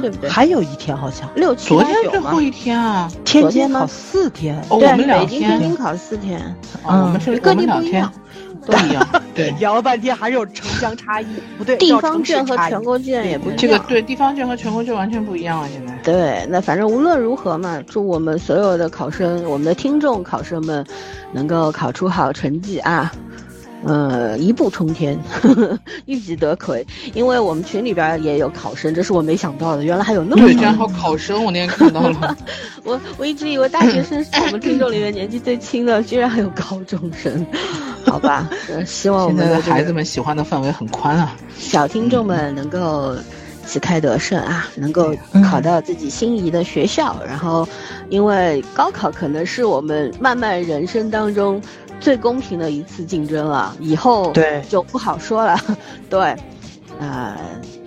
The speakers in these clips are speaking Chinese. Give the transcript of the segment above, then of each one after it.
对不对？还有一天好像，六七昨天八九嘛最后一天啊，天昨天吗津考四天，哦，对，我们两北京、天津，考四天，啊，我们是各我们两天地不一样。都一样，对。聊了半天还有城乡差异，不对，地方卷和全国卷也不一样。这个对地方卷和全国卷完全不一样了！现在对，那反正无论如何嘛，祝我们所有的考生，我们的听众考生们，能够考出好成绩啊！呃，一步冲天，一举得魁。因为我们群里边也有考生，这是我没想到的，原来还有那么对，少人居然还有考生，我那天看到了。我我一直以为大学生是我们听众里面年纪最轻的，居然还有高中生，好吧？呃希望我现在的们的孩子们喜欢的范围很宽啊。小听众们能够旗开得胜啊，能够考到自己心仪的学校。然后，因为高考可能是我们漫漫人生当中最公平的一次竞争了，以后对就不好说了。对，呃，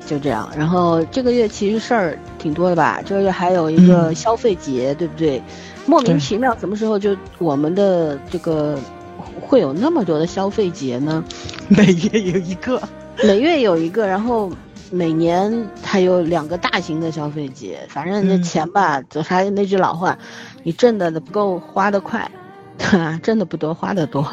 就这样。然后这个月其实事儿挺多的吧？这个月还有一个嗯消费节，对不对？莫名其妙，什么时候就我们的这个会有那么多的消费节呢？每月有一个，每月有一个，然后每年还有两个大型的消费节。反正这嗯钱吧，就还是那句老话，你挣的不够，花的快，挣的不多，花的多，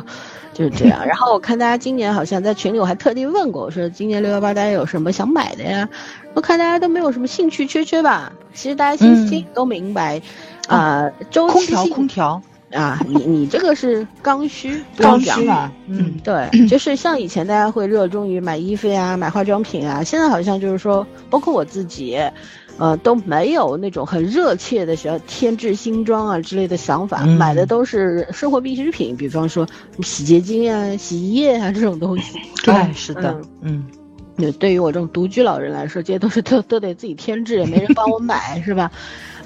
就是这样。然后我看大家今年好像在群里，我还特地问过，我说今年六幺八大家有什么想买的呀？我看大家都没有什么兴趣缺缺吧。其实大家心嗯心里都明白，啊、周空调期性空调，啊，你你这个是刚需，刚需嘛，嗯，对，就是像以前大家会热衷于买衣服呀、买化妆品啊，现在好像就是说，包括我自己，呃，都没有那种很热切的想要添置新装啊之类的想法，嗯买的都是生活必需品，比方说洗洁精啊、洗衣液啊这种东西。对，是的，嗯，对，对于我这种独居老人来说，这些都是都都得自己添置，也没人帮我买，是吧？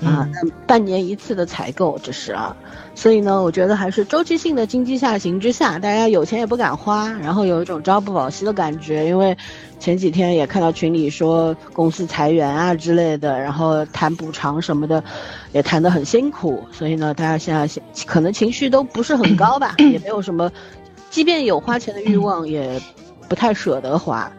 啊，半年一次的采购，这是啊，所以呢，我觉得还是周期性的经济下行之下，大家有钱也不敢花，然后有一种朝不保夕的感觉，因为前几天也看到群里说公司裁员啊之类的，然后谈补偿什么的，也谈得很辛苦，所以呢，大家现在情可能情绪都不是很高吧，也没有什么，即便有花钱的欲望，也不太舍得花。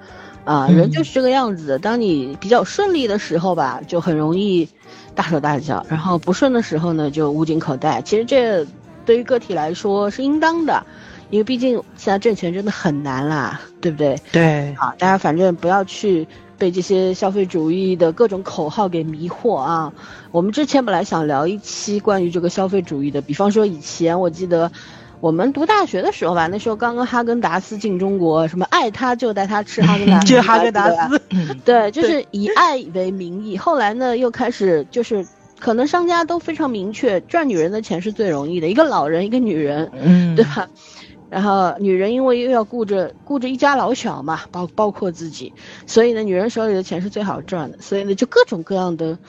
啊，嗯人就是这个样子。当你比较顺利的时候吧，就很容易大手大脚；然后不顺的时候呢，就捂紧口袋。其实这对于个体来说是应当的，因为毕竟现在挣钱真的很难啦，对不对？对，啊，大家反正不要去被这些消费主义的各种口号给迷惑啊。我们之前本来想聊一期关于这个消费主义的，比方说以前我记得。我们读大学的时候吧，那时候刚刚哈根达斯进中国，什么爱他就带他吃哈根达斯，就哈根达斯，对，就是以爱为名义。后来呢，又开始就是可能商家都非常明确，赚女人的钱是最容易的，一个老人，一个女人，嗯，对吧？然后女人因为又要顾着顾着一家老小嘛，包包括自己，所以呢，女人手里的钱是最好赚的，所以呢，就各种各样的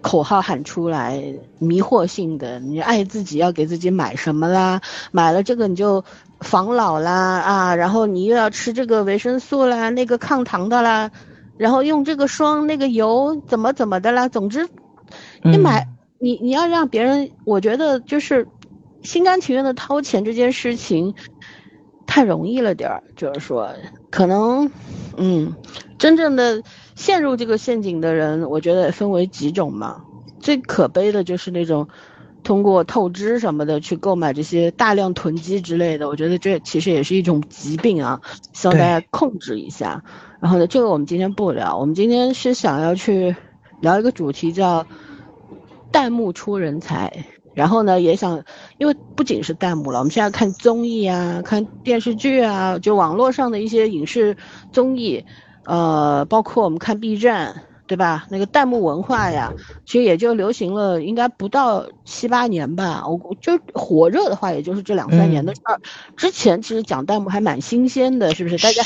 口号喊出来，迷惑性的，你爱自己要给自己买什么啦，买了这个你就防老啦啊，然后你又要吃这个维生素啦，那个抗糖的啦，然后用这个霜那个油怎么怎么的啦，总之，你嗯买、你你要让别人，我觉得就是心甘情愿的掏钱这件事情太容易了点儿，就是说可能，嗯，真正的陷入这个陷阱的人，我觉得也分为几种嘛。最可悲的就是那种通过透支什么的去购买这些大量囤积之类的，我觉得这其实也是一种疾病啊，希望大家控制一下。然后呢，这个我们今天不聊，我们今天是想要去聊一个主题叫“弹幕出人才”。然后呢，也想，因为不仅是弹幕了，我们现在看综艺啊，看电视剧啊，就网络上的一些影视综艺，呃，包括我们看 B 站，对吧？那个弹幕文化呀，其实也就流行了，应该不到七八年吧。我我就火热的话，也就是这两三年的事儿。之前其实讲弹幕还蛮新鲜的，是不是？大家，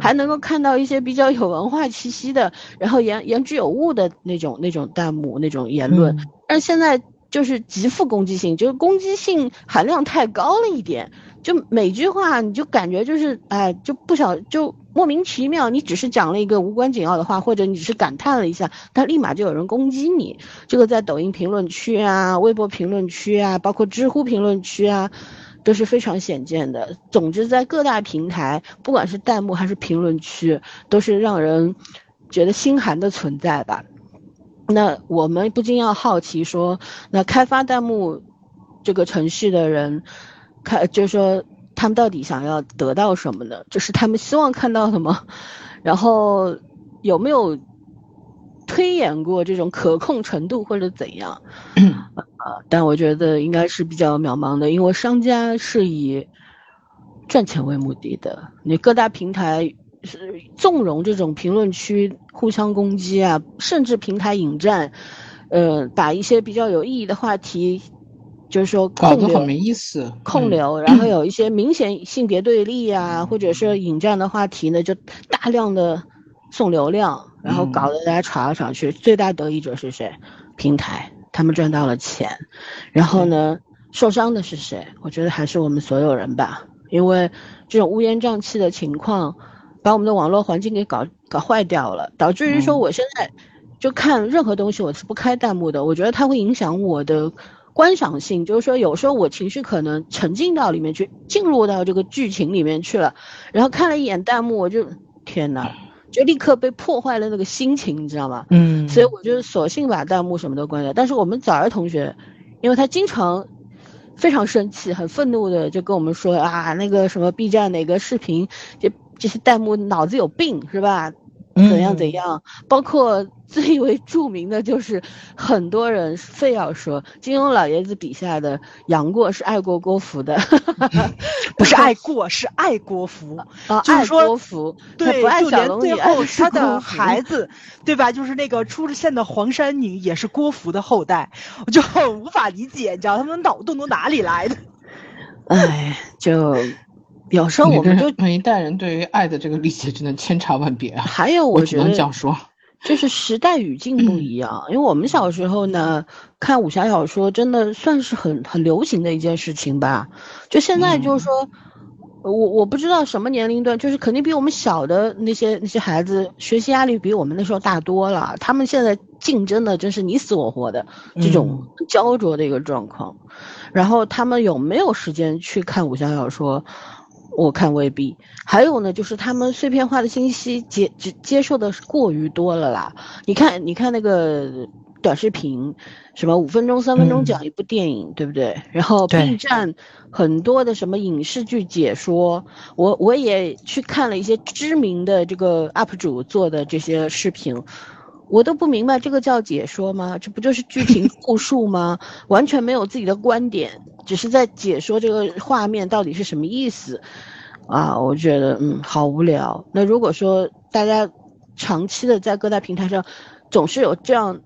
还能够看到一些比较有文化气息的，然后言言之有物的那种那种弹幕那种言论。嗯但是现在就是极富攻击性，就是攻击性含量太高了一点。就每句话你就感觉就是哎，就不想就莫名其妙，你只是讲了一个无关紧要的话，或者你只是感叹了一下，但立马就有人攻击你。这个在抖音评论区啊、微博评论区啊，包括知乎评论区啊，都是非常显见的。总之，在各大平台，不管是弹幕还是评论区，都是让人觉得心寒的存在吧。那我们不禁要好奇说，那开发弹幕这个程序的人。开，就是说他们到底想要得到什么呢？就是他们希望看到什么，然后有没有推演过这种可控程度或者怎样？呃，但我觉得应该是比较渺茫的，因为商家是以赚钱为目的的。你各大平台是纵容这种评论区互相攻击啊，甚至平台引战，呃，把一些比较有意义的话题。就是说控流很没意思，控流，然后有一些明显性别对立啊，或者是引战的话题呢，就大量的送流量，然后搞得大家吵来吵去，最大得益者是谁？平台，他们赚到了钱，然后呢，受伤的是谁？我觉得还是我们所有人吧，因为这种乌烟瘴气的情况，把我们的网络环境给搞搞坏掉了，导致于说我现在就看任何东西我是不开弹幕的，我觉得它会影响我的。观赏性就是说，有时候我情绪可能沉浸到里面去，进入到这个剧情里面去了，然后看了一眼弹幕，我就天哪，就立刻被破坏了那个心情，你知道吗？嗯，所以我就索性把弹幕什么都关掉。但是我们早儿同学，因为他经常非常生气、很愤怒的就跟我们说啊，那个什么 B 站哪个视频，这这些弹幕脑子有病是吧？怎样怎样？包括 最为著名的就是很多人非要说金庸老爷子笔下的杨过是爱过郭芙的，不是爱过，是爱郭芙啊，爱郭芙，对，不爱就连最后 他的孩子，对吧？就是那个出现的黄山女也是郭芙的后代，我就很无法理解，你知道他们脑洞都哪里来的？哎，就。有时候我们就每一代人对于爱的这个理解真的千差万别啊。还有，我只能这样说，就是时代语境不一样。因为我们小时候呢，看武侠小说真的算是很很流行的一件事情吧。就现在就是说，我我不知道什么年龄段，就是肯定比我们小的那些那些孩子学习压力比我们那时候大多了。他们现在竞争的真是你死我活的这种焦灼的一个状况。然后他们有没有时间去看武侠小说？我看未必，还有呢，就是他们碎片化的信息接接接受的过于多了啦。你看，你看那个短视频，什么五分钟、三分钟讲一部电影，对不对？然后 B 站很多的什么影视剧解说，我我也去看了一些知名的这个 UP 主做的这些视频，我都不明白这个叫解说吗？这不就是剧情 复述吗？完全没有自己的观点。只是在解说这个画面到底是什么意思，啊，我觉得嗯好无聊。那如果说大家长期的在各大平台上，总是有这样，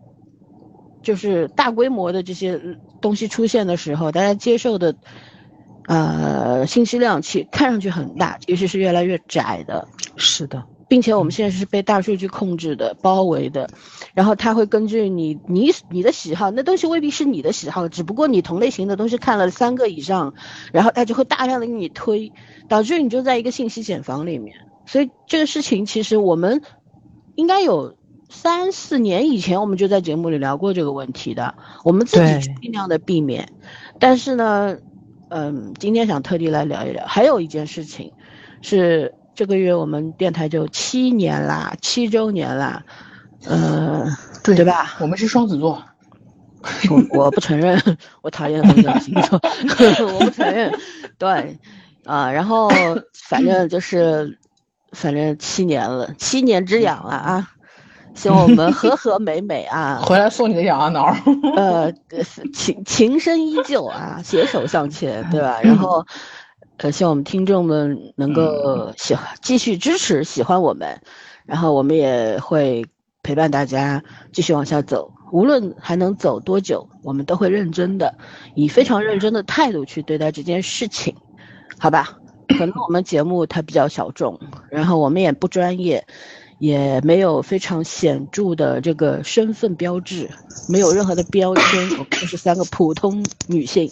就是大规模的这些东西出现的时候，大家接受的，呃，信息量其看上去很大，其实是越来越窄的。是的。并且我们现在是被大数据控制的、包围的，然后它会根据你、你、你的喜好，那东西未必是你的喜好，只不过你同类型的东西看了三个以上，然后它就会大量的给你推，导致你就在一个信息茧房里面。所以这个事情其实我们应该有三四年以前我们就在节目里聊过这个问题的，我们自己尽量的避免。但是呢，嗯，今天想特地来聊一聊，还有一件事情是。这个月我们电台就七年啦，七周年啦，呃，对对吧？我们是双子座，我我不承认，我讨厌风象星座，我不承认。对，啊，然后反正就是，反正七年了，七年之痒了啊！希望我们和和美美啊，回来送你个痒痒挠。呃，情情深依旧啊，携手向前，对吧？然后。呃，希望我们听众们能够喜欢，继续支持，喜欢我们，然后我们也会陪伴大家继续往下走。无论还能走多久，我们都会认真的，以非常认真的态度去对待这件事情，好吧？可能我们节目它比较小众，然后我们也不专业，也没有非常显著的这个身份标志，没有任何的标签，我们就是三个普通女性。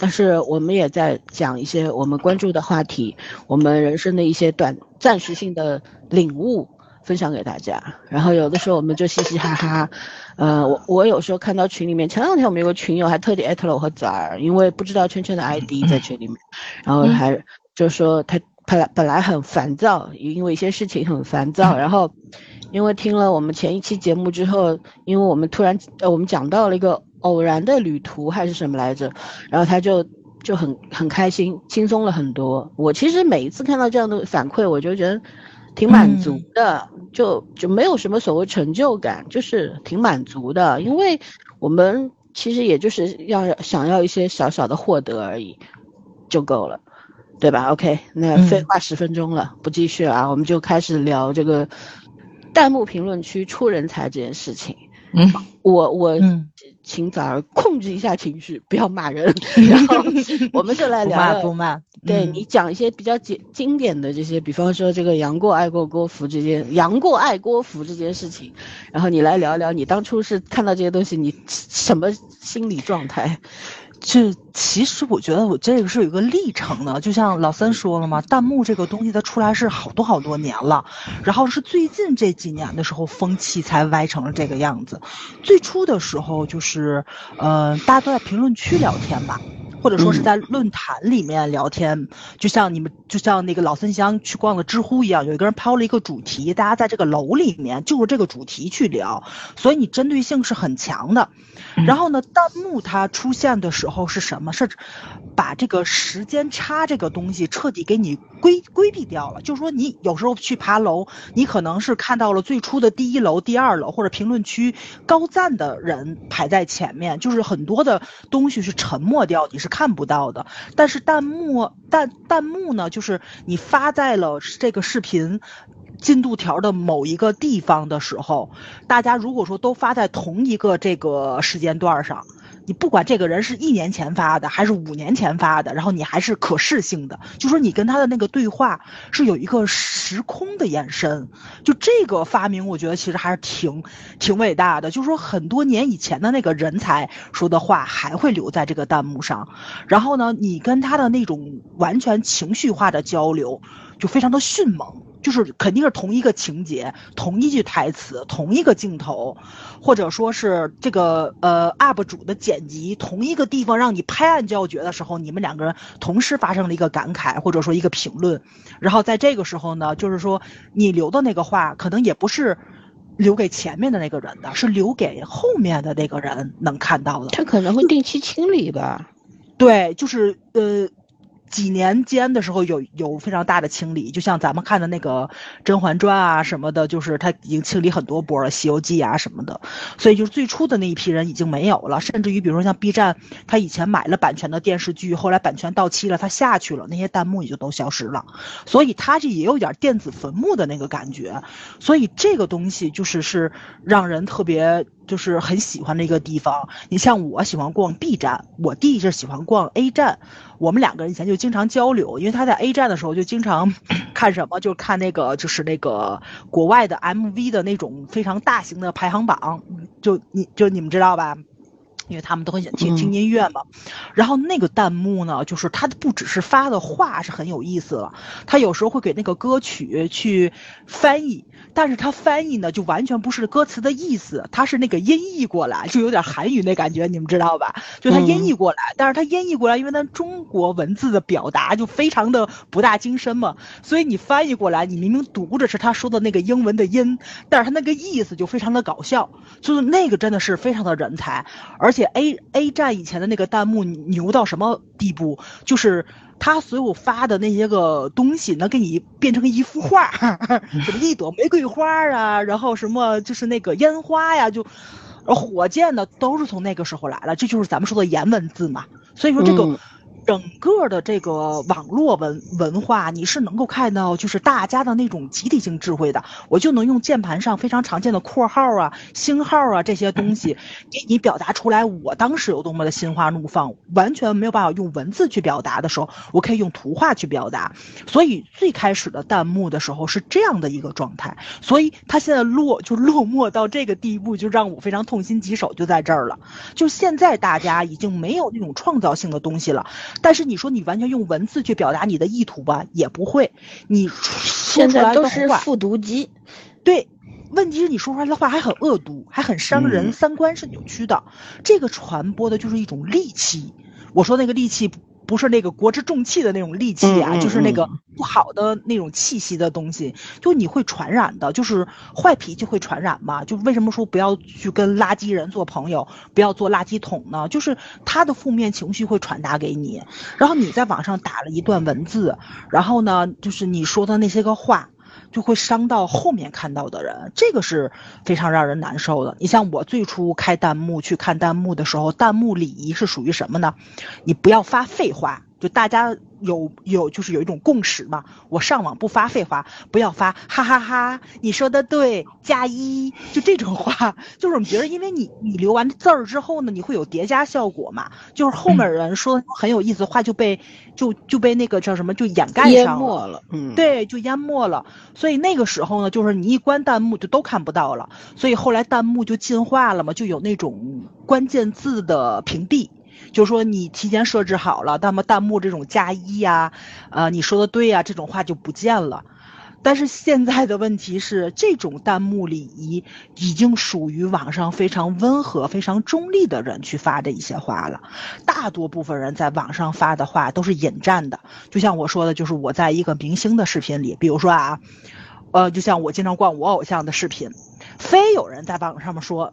但是我们也在讲一些我们关注的话题，我们人生的一些短暂时性的领悟。分享给大家，然后有的时候我们就嘻嘻哈哈，呃，我我有时候看到群里面，前两天我们有个群友还特地艾特了我和崽儿，因为不知道圈圈的 ID 在群里面，然后还就说他本来本来很烦躁，因为一些事情很烦躁，然后因为听了我们前一期节目之后，因为我们突然呃我们讲到了一个偶然的旅途还是什么来着，然后他就就很很开心，轻松了很多。我其实每一次看到这样的反馈，我就觉得。挺满足的，就就没有什么所谓成就感，就是挺满足的，因为我们其实也就是要想要一些小小的获得而已，就够了，对吧？OK，那废话十分钟了，不继续了啊，我们就开始聊这个弹幕评论区出人才这件事情。嗯，我我请早儿控制一下情绪，不要骂人，然后我们就来聊聊。不骂，对你讲一些比较经经典的这些，比方说这个杨过爱过郭芙这件，杨过爱郭芙这件事情，然后你来聊聊你当初是看到这些东西，你什么心理状态？这其实我觉得我这个是有一个历程的，就像老三说了嘛，弹幕这个东西它出来是好多好多年了，然后是最近这几年的时候风气才歪成了这个样子。最初的时候就是，呃，大家都在评论区聊天吧。或者说是在论坛里面聊天，就像你们就像那个老孙香去逛了知乎一样，有一个人抛了一个主题，大家在这个楼里面就是这个主题去聊，所以你针对性是很强的。然后呢，弹幕它出现的时候是什么？是把这个时间差这个东西彻底给你规规避掉了。就是说，你有时候去爬楼，你可能是看到了最初的第一楼、第二楼或者评论区高赞的人排在前面，就是很多的东西是沉默掉，你看不到的，但是弹幕弹弹幕呢，就是你发在了这个视频进度条的某一个地方的时候，大家如果说都发在同一个这个时间段上。你不管这个人是一年前发的还是五年前发的，然后你还是可视性的，就说你跟他的那个对话是有一个时空的延伸，就这个发明，我觉得其实还是挺挺伟大的。就是说很多年以前的那个人才说的话还会留在这个弹幕上，然后呢，你跟他的那种完全情绪化的交流就非常的迅猛。就是肯定是同一个情节、同一句台词、同一个镜头，或者说是这个呃 UP 主的剪辑，同一个地方让你拍案叫绝的时候，你们两个人同时发生了一个感慨，或者说一个评论，然后在这个时候呢，就是说你留的那个话，可能也不是留给前面的那个人的，是留给后面的那个人能看到的。他可能会定期清理吧？对，就是呃。几年间的时候有有非常大的清理，就像咱们看的那个《甄嬛传》啊什么的，就是他已经清理很多波了，《西游记》啊什么的，所以就是最初的那一批人已经没有了，甚至于比如说像 B 站，他以前买了版权的电视剧，后来版权到期了，他下去了，那些弹幕也就都消失了，所以他这也有点电子坟墓的那个感觉，所以这个东西就是是让人特别就是很喜欢的一个地方。你像我喜欢逛 B 站，我弟就喜欢逛 A 站。我们两个人以前就经常交流，因为他在 A 站的时候就经常 看什么，就看那个就是那个国外的 MV 的那种非常大型的排行榜，就你就你们知道吧？因为他们都很喜欢听听音乐嘛。然后那个弹幕呢，就是他不只是发的话是很有意思了，他有时候会给那个歌曲去翻译。但是他翻译呢，就完全不是歌词的意思，他是那个音译过来，就有点韩语那感觉，你们知道吧？就他音译过来，但是他音译过来，因为咱中国文字的表达就非常的博大精深嘛，所以你翻译过来，你明明读着是他说的那个英文的音，但是他那个意思就非常的搞笑，就是那个真的是非常的人才，而且 A A 站以前的那个弹幕牛到什么地步，就是。他所有发的那些个东西，能给你变成一幅画，什么一朵玫瑰花啊，然后什么就是那个烟花呀，就，火箭呢，都是从那个时候来了，这就是咱们说的颜文字嘛。所以说这个整个的这个网络文文化，你是能够看到，就是大家的那种集体性智慧的。我就能用键盘上非常常见的括号啊、星号啊这些东西，给你表达出来我当时有多么的心花怒放，完全没有办法用文字去表达的时候，我可以用图画去表达。所以最开始的弹幕的时候是这样的一个状态，所以它现在落就落寞到这个地步，就让我非常痛心疾首，就在这儿了。就现在大家已经没有那种创造性的东西了。但是你说你完全用文字去表达你的意图吧，也不会。你说出来的在都是话，复读机，对。问题是你说出来的话还很恶毒，还很伤人，嗯三观是扭曲的。这个传播的就是一种戾气。我说那个戾气不不是那个国之重器的那种戾气啊，嗯嗯就是那个嗯不好的那种气息的东西，就你会传染的，就是坏脾气会传染嘛。就为什么说不要去跟垃圾人做朋友，不要做垃圾桶呢？就是他的负面情绪会传达给你，然后你在网上打了一段文字，然后呢，就是你说的那些个话。就会伤到后面看到的人，这个是非常让人难受的。你像我最初开弹幕去看弹幕的时候，弹幕礼仪是属于什么呢？你不要发废话，就大家有有就是有一种共识嘛。我上网不发废话，不要发哈哈哈你说的对，加一，就这种话，就是我们觉得因为你你留完字儿之后呢，你会有叠加效果嘛，就是后面人说很有意思的话就被就就被那个叫什么就掩盖淹上了。没了。嗯，对，就淹没了。所以那个时候呢，就是你一关弹幕就都看不到了。所以后来弹幕就进化了嘛，就有那种关键字的屏蔽。就说你提前设置好了，那么弹幕这种加一呀，呃，你说的对呀，这种话就不见了。但是现在的问题是，这种弹幕礼仪已经属于网上非常温和、非常中立的人去发的一些话了。大多部分人在网上发的话都是引战的，就像我说的，就是我在一个明星的视频里，比如说啊，呃，就像我经常逛我偶像的视频，非有人在网上面说。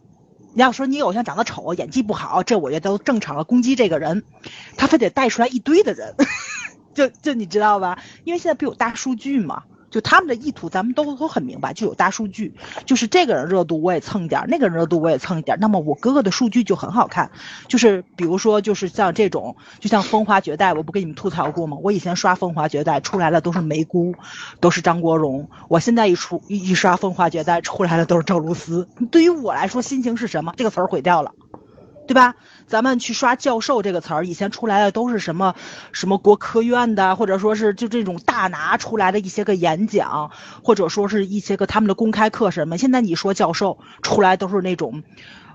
你要说你偶像长得丑、演技不好，这我觉得都正常了。攻击这个人，他非得带出来一堆的人，就就你知道吧？因为现在不有大数据吗，就他们的意图咱们都都很明白，就有大数据，就是这个人热度我也蹭一点，那个人热度我也蹭一点，那么我哥哥的数据就很好看。就是比如说，就是像这种，就像《风华绝代》，我不跟你们吐槽过吗？我以前刷《风华绝代》出来的都是梅姑，都是张国荣，我现在一出一一刷《风华绝代》出来的都是赵露思。对于我来说，心情是什么？这个词儿毁掉了。对吧？咱们去刷“教授”这个词儿，以前出来的都是什么什么国科院的，或者说是就这种大拿出来的一些个演讲，或者说是一些个他们的公开课什么。现在你说教授出来都是那种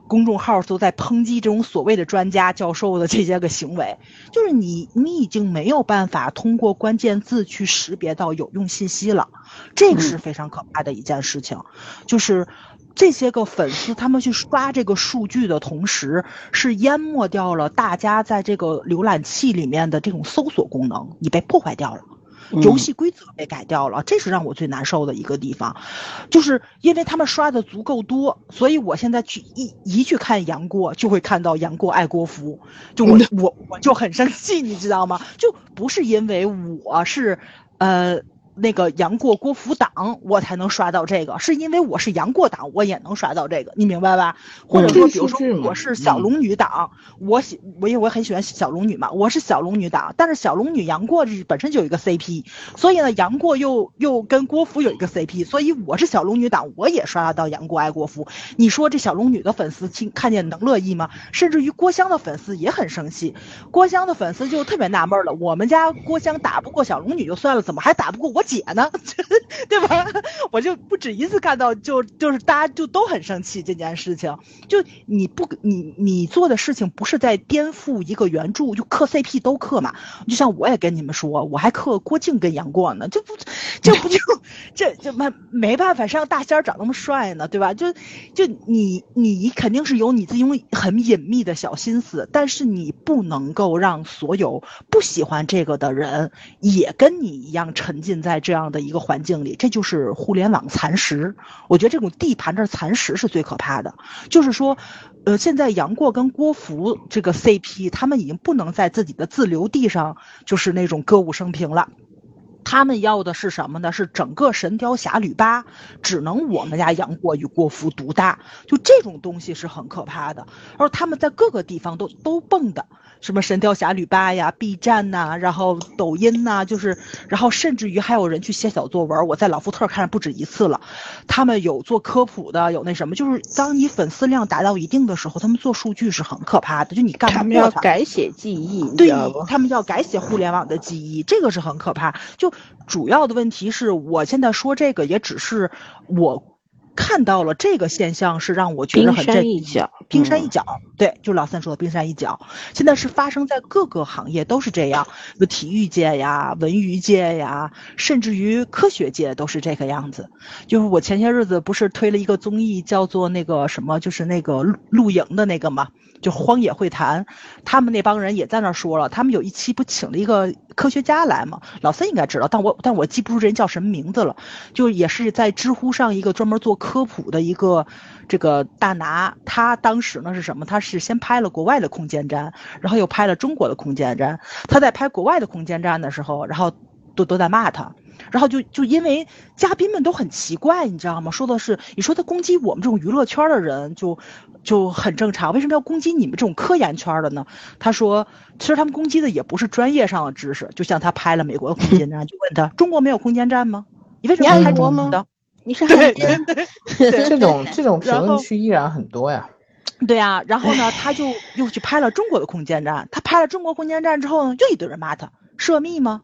公众号都在抨击这种所谓的专家教授的这些个行为，就是你你已经没有办法通过关键字去识别到有用信息了，这个是非常可怕的一件事情，就是。这些个粉丝他们去刷这个数据的同时，是淹没掉了大家在这个浏览器里面的这种搜索功能，你被破坏掉了。游戏规则被改掉了，这是让我最难受的一个地方，就是因为他们刷的足够多，所以我现在去一一去看杨过，就会看到杨过爱国服，就我我我就很生气，你知道吗？就不是因为我是呃。那个杨过郭芙党，我才能刷到这个，是因为我是杨过党，我也能刷到这个，你明白吧？或者说，比如说我是小龙女党，我喜我也我很喜欢小龙女嘛，我是小龙女党，但是小龙女杨过本身就有一个 CP，所以呢，杨过又又跟郭芙有一个 CP，所以我是小龙女党，我也刷到杨过爱郭芙。你说这小龙女的粉丝听看见能乐意吗？甚至于郭襄的粉丝也很生气，郭襄的粉丝就特别纳闷了，我们家郭襄打不过小龙女就算了，怎么还打不过我？姐呢，对吧？我就不止一次看到，就就是大家就都很生气这件事情。就你不你你做的事情不是在颠覆一个原著，就磕 CP 都磕嘛。就像我也跟你们说，我还磕郭靖跟杨过呢，这不这不就 这这没没办法，谁让大仙儿长那么帅呢，对吧？就就你你肯定是有你自己很隐秘的小心思，但是你不能够让所有不喜欢这个的人也跟你一样沉浸在。这样的一个环境里，这就是互联网蚕食。我觉得这种地盘的蚕食是最可怕的。就是说，呃，现在杨过跟郭芙这个 CP，他们已经不能在自己的自留地上就是那种歌舞升平了。他们要的是什么呢？是整个《神雕侠侣八》只能我们家杨过与郭芙独大，就这种东西是很可怕的。而他们在各个地方都都蹦的，什么《神雕侠侣八》呀、B 站呐、然后抖音呐、就是，然后甚至于还有人去写小作文，我在老福特看不止一次了。他们有做科普的，有那什么，就是当你粉丝量达到一定的时候，他们做数据是很可怕的，就你干他们要。改写记忆，对？他们要改写互联网的记忆，这个是很可怕。就主要的问题是我现在说这个，也只是我看到了这个现象，是让我觉得很震惊一角，嗯冰山一角，对，就老三说的冰山一角，现在是发生在各个行业都是这样，就体育界呀、文娱界呀，甚至于科学界都是这个样子。就是我前些日子不是推了一个综艺，叫做那个什么，就是那个露露营的那个嘛，就荒野会谈，他们那帮人也在那儿说了，他们有一期不请了一个科学家来嘛，老三应该知道，但我但我记不住这人叫什么名字了，就也是在知乎上一个专门做科普的一个这个大拿，他当时呢是什么？他是先拍了国外的空间站，然后又拍了中国的空间站。他在拍国外的空间站的时候，然后都都在骂他。然后就就因为嘉宾们都很奇怪，你知道吗？说的是你说他攻击我们这种娱乐圈的人就就很正常，为什么要攻击你们这种科研圈的呢？他说，其实他们攻击的也不是专业上的知识，就像他拍了美国的空间站，就问他中国没有空间站吗？你为什么要拍你爱国吗中国的？你是对对这种这种评论区依然很多呀。对啊，然后呢，他就又去拍了中国的空间站。他拍了中国空间站之后呢，又一堆人骂他涉密吗？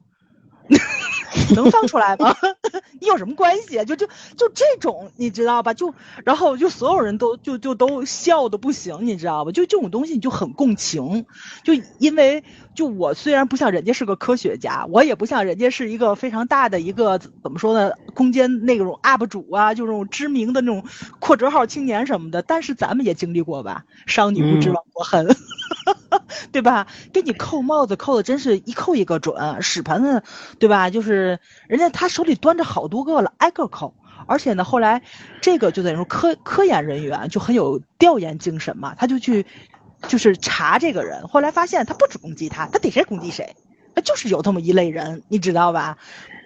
能放出来吗？你有什么关系啊？就就就这种，你知道吧？就然后就所有人都就就都笑的不行，你知道吧？就这种东西你就很共情，就因为就我虽然不像人家是个科学家，我也不像人家是一个非常大的一个怎么说呢，空间那种 UP 主啊，就这种知名的那种扩折号青年什么的，但是咱们也经历过吧？商女不知嗯亡国恨。对吧？给你扣帽子扣的真是一扣一个准，屎盆子，对吧？就是人家他手里端着好多个了，挨个扣。而且呢，后来这个就等于说科科研人员就很有调研精神嘛，他就去就是查这个人，后来发现他不止攻击他，他逮谁攻击谁，他就是有这么一类人，你知道吧？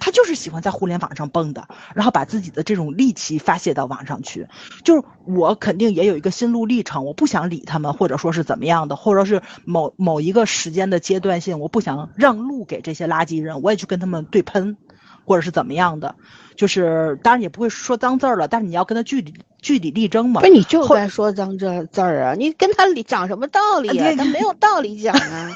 他就是喜欢在互联网上蹦的，然后把自己的这种戾气发泄到网上去。就是我肯定也有一个心路历程，我不想理他们，或者说是怎么样的，或者是某某一个时间的阶段性，我不想让路给这些垃圾人，我也去跟他们对喷，或者是怎么样的。就是当然也不会说脏字儿了，但是你要跟他据理据理力争嘛不。是你就后该说脏这字儿啊！你跟他理讲什么道理啊？他没有道理讲啊！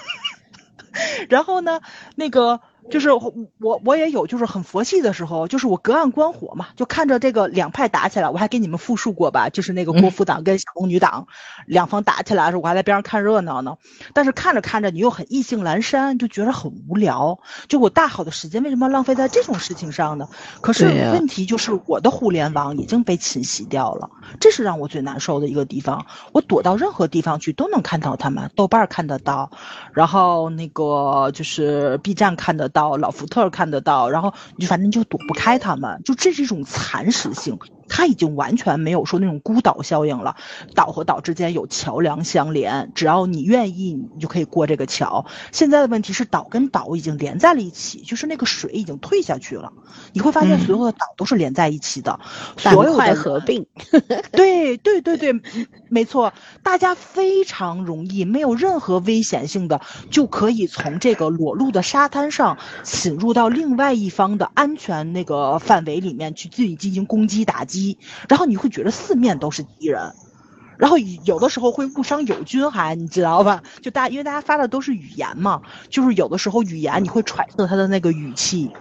然后呢，那个就是我我我也有就是很佛系的时候，就是我隔岸观火嘛，就看着这个两派打起来，我还给你们复述过吧，就是那个郭富党跟小龙女党、两方打起来的时候，我还在边上看热闹呢。但是看着看着，你又很意兴阑珊，就觉得很无聊。就我大好的时间为什么要浪费在这种事情上呢？可是问题就是我的互联网已经被侵袭掉了，这是让我最难受的一个地方。我躲到任何地方去都能看到他们，豆瓣儿看得到，然后那个就是 B 站看得到，老福特看得到，然后你就反正就躲不开他们，就这是一种蚕食性。它已经完全没有说那种孤岛效应了，岛和岛之间有桥梁相连，只要你愿意，你就可以过这个桥。现在的问题是岛跟岛已经连在了一起，就是那个水已经退下去了，你会发现所有的岛都是连在一起的，所有的合并，对对对对，嗯没错，大家非常容易，没有任何危险性的，就可以从这个裸露的沙滩上侵入到另外一方的安全那个范围里面去自己进行攻击打击，然后你会觉得四面都是敌人。然后有的时候会误伤友军，还你知道吧？就大因为大家发的都是语言嘛，就是有的时候语言你会揣测他的那个语气，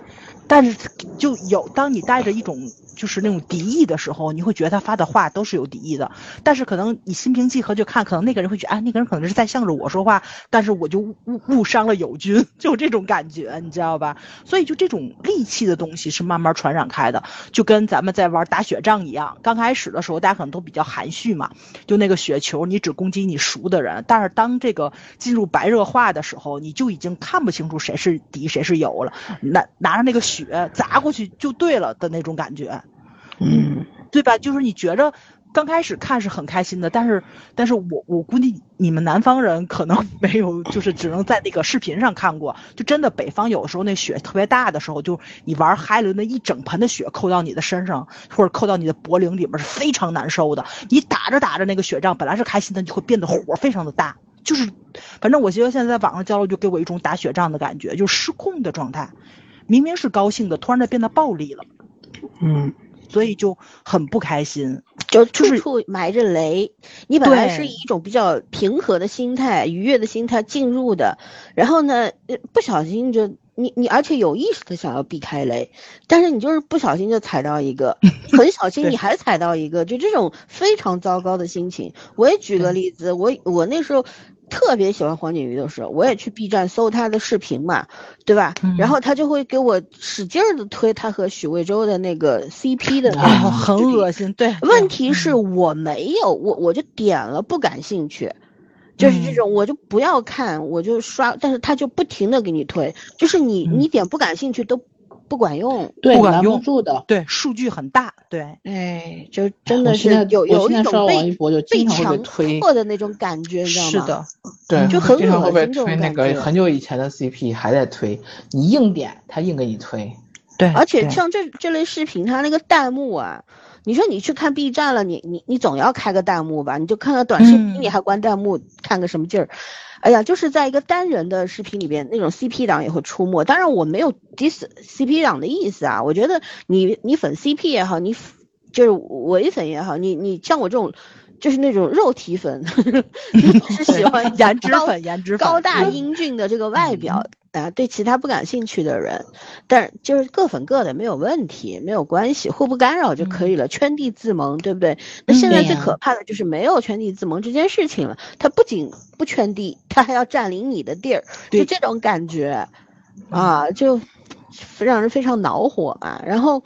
但是就有当你带着一种就是那种敌意的时候，你会觉得他发的话都是有敌意的。但是可能你心平气和就看，可能那个人会觉得，哎，那个人可能是在向着我说话，但是我就误误误伤了友军，就这种感觉，你知道吧？所以就这种戾气的东西是慢慢传染开的，就跟咱们在玩打雪仗一样。刚开始的时候，大家可能都比较含蓄嘛，就那个雪球，你只攻击你熟的人。但是当这个进入白热化的时候，你就已经看不清楚谁是敌谁是友了，拿拿着那个雪砸过去就对了的那种感觉。嗯，对吧？就是你觉着刚开始看是很开心的，但是但是我我估计你们南方人可能没有，就是只能在那个视频上看过，就真的北方有时候那雪特别大的时候，就你玩嗨了那一整盆的雪扣到你的身上或者扣到你的脖领里面是非常难受的。你打着打着那个雪仗本来是开心的，就会变得火非常的大，就是反正我觉得现在在网上交流就给我一种打雪仗的感觉，就失控的状态，明明是高兴的，突然的变得暴力了，嗯，所以就很不开心。就就是处处埋着雷。你本来是以一种比较平和的心态、愉悦的心态进入的，然后呢，呃不小心就你你，而且有意识的想要避开雷，但是你就是不小心就踩到一个，很小心你还踩到一个，就这种非常糟糕的心情。我也举个例子，我我那时候。特别喜欢黄景瑜的时候，我也去 B 站搜他的视频嘛，对吧？嗯。然后他就会给我使劲儿的推他和许魏洲的那个 CP 的那哦，个很恶心。对，问题是我没有，我我就点了不感兴趣，就是这嗯。种我就不要看，我就刷，但是他就不停的给你推，就是你嗯。你点不感兴趣都不管用，对，拦不不管用住的。对，数据很大。对，哎，就真的是有有一种被王一博就被经常会强被推，迫的那种感觉，你知道吗？是的，对，就很经常会被恶心这种推那感觉个很久以前的 CP 还在推，你硬点他硬给你推。对，而且像这这类视频，它那个弹幕啊，你说你去看 B 站了，你你你总要开个弹幕吧？你就看个短视频，嗯你还关弹幕，看个什么劲儿？哎呀，就是在一个单人的视频里边，那种 CP 党也会出没。当然，我没有 diss CP 党的意思啊，我觉得你你粉 CP 也好，你就是伪粉也好，你你像我这种。就是那种肉体粉，是喜欢颜值高粉，颜值粉，高大嗯英俊的这个外表啊，对其他不感兴趣的人，但就是各粉各的没有问题，没有关系，互不干扰就可以了，圈地自萌，对不对？那嗯现在最可怕的就是没有圈地自萌这件事情了，他不仅不圈地，他还要占领你的地儿，就这种感觉啊，就让人非常恼火嘛。然后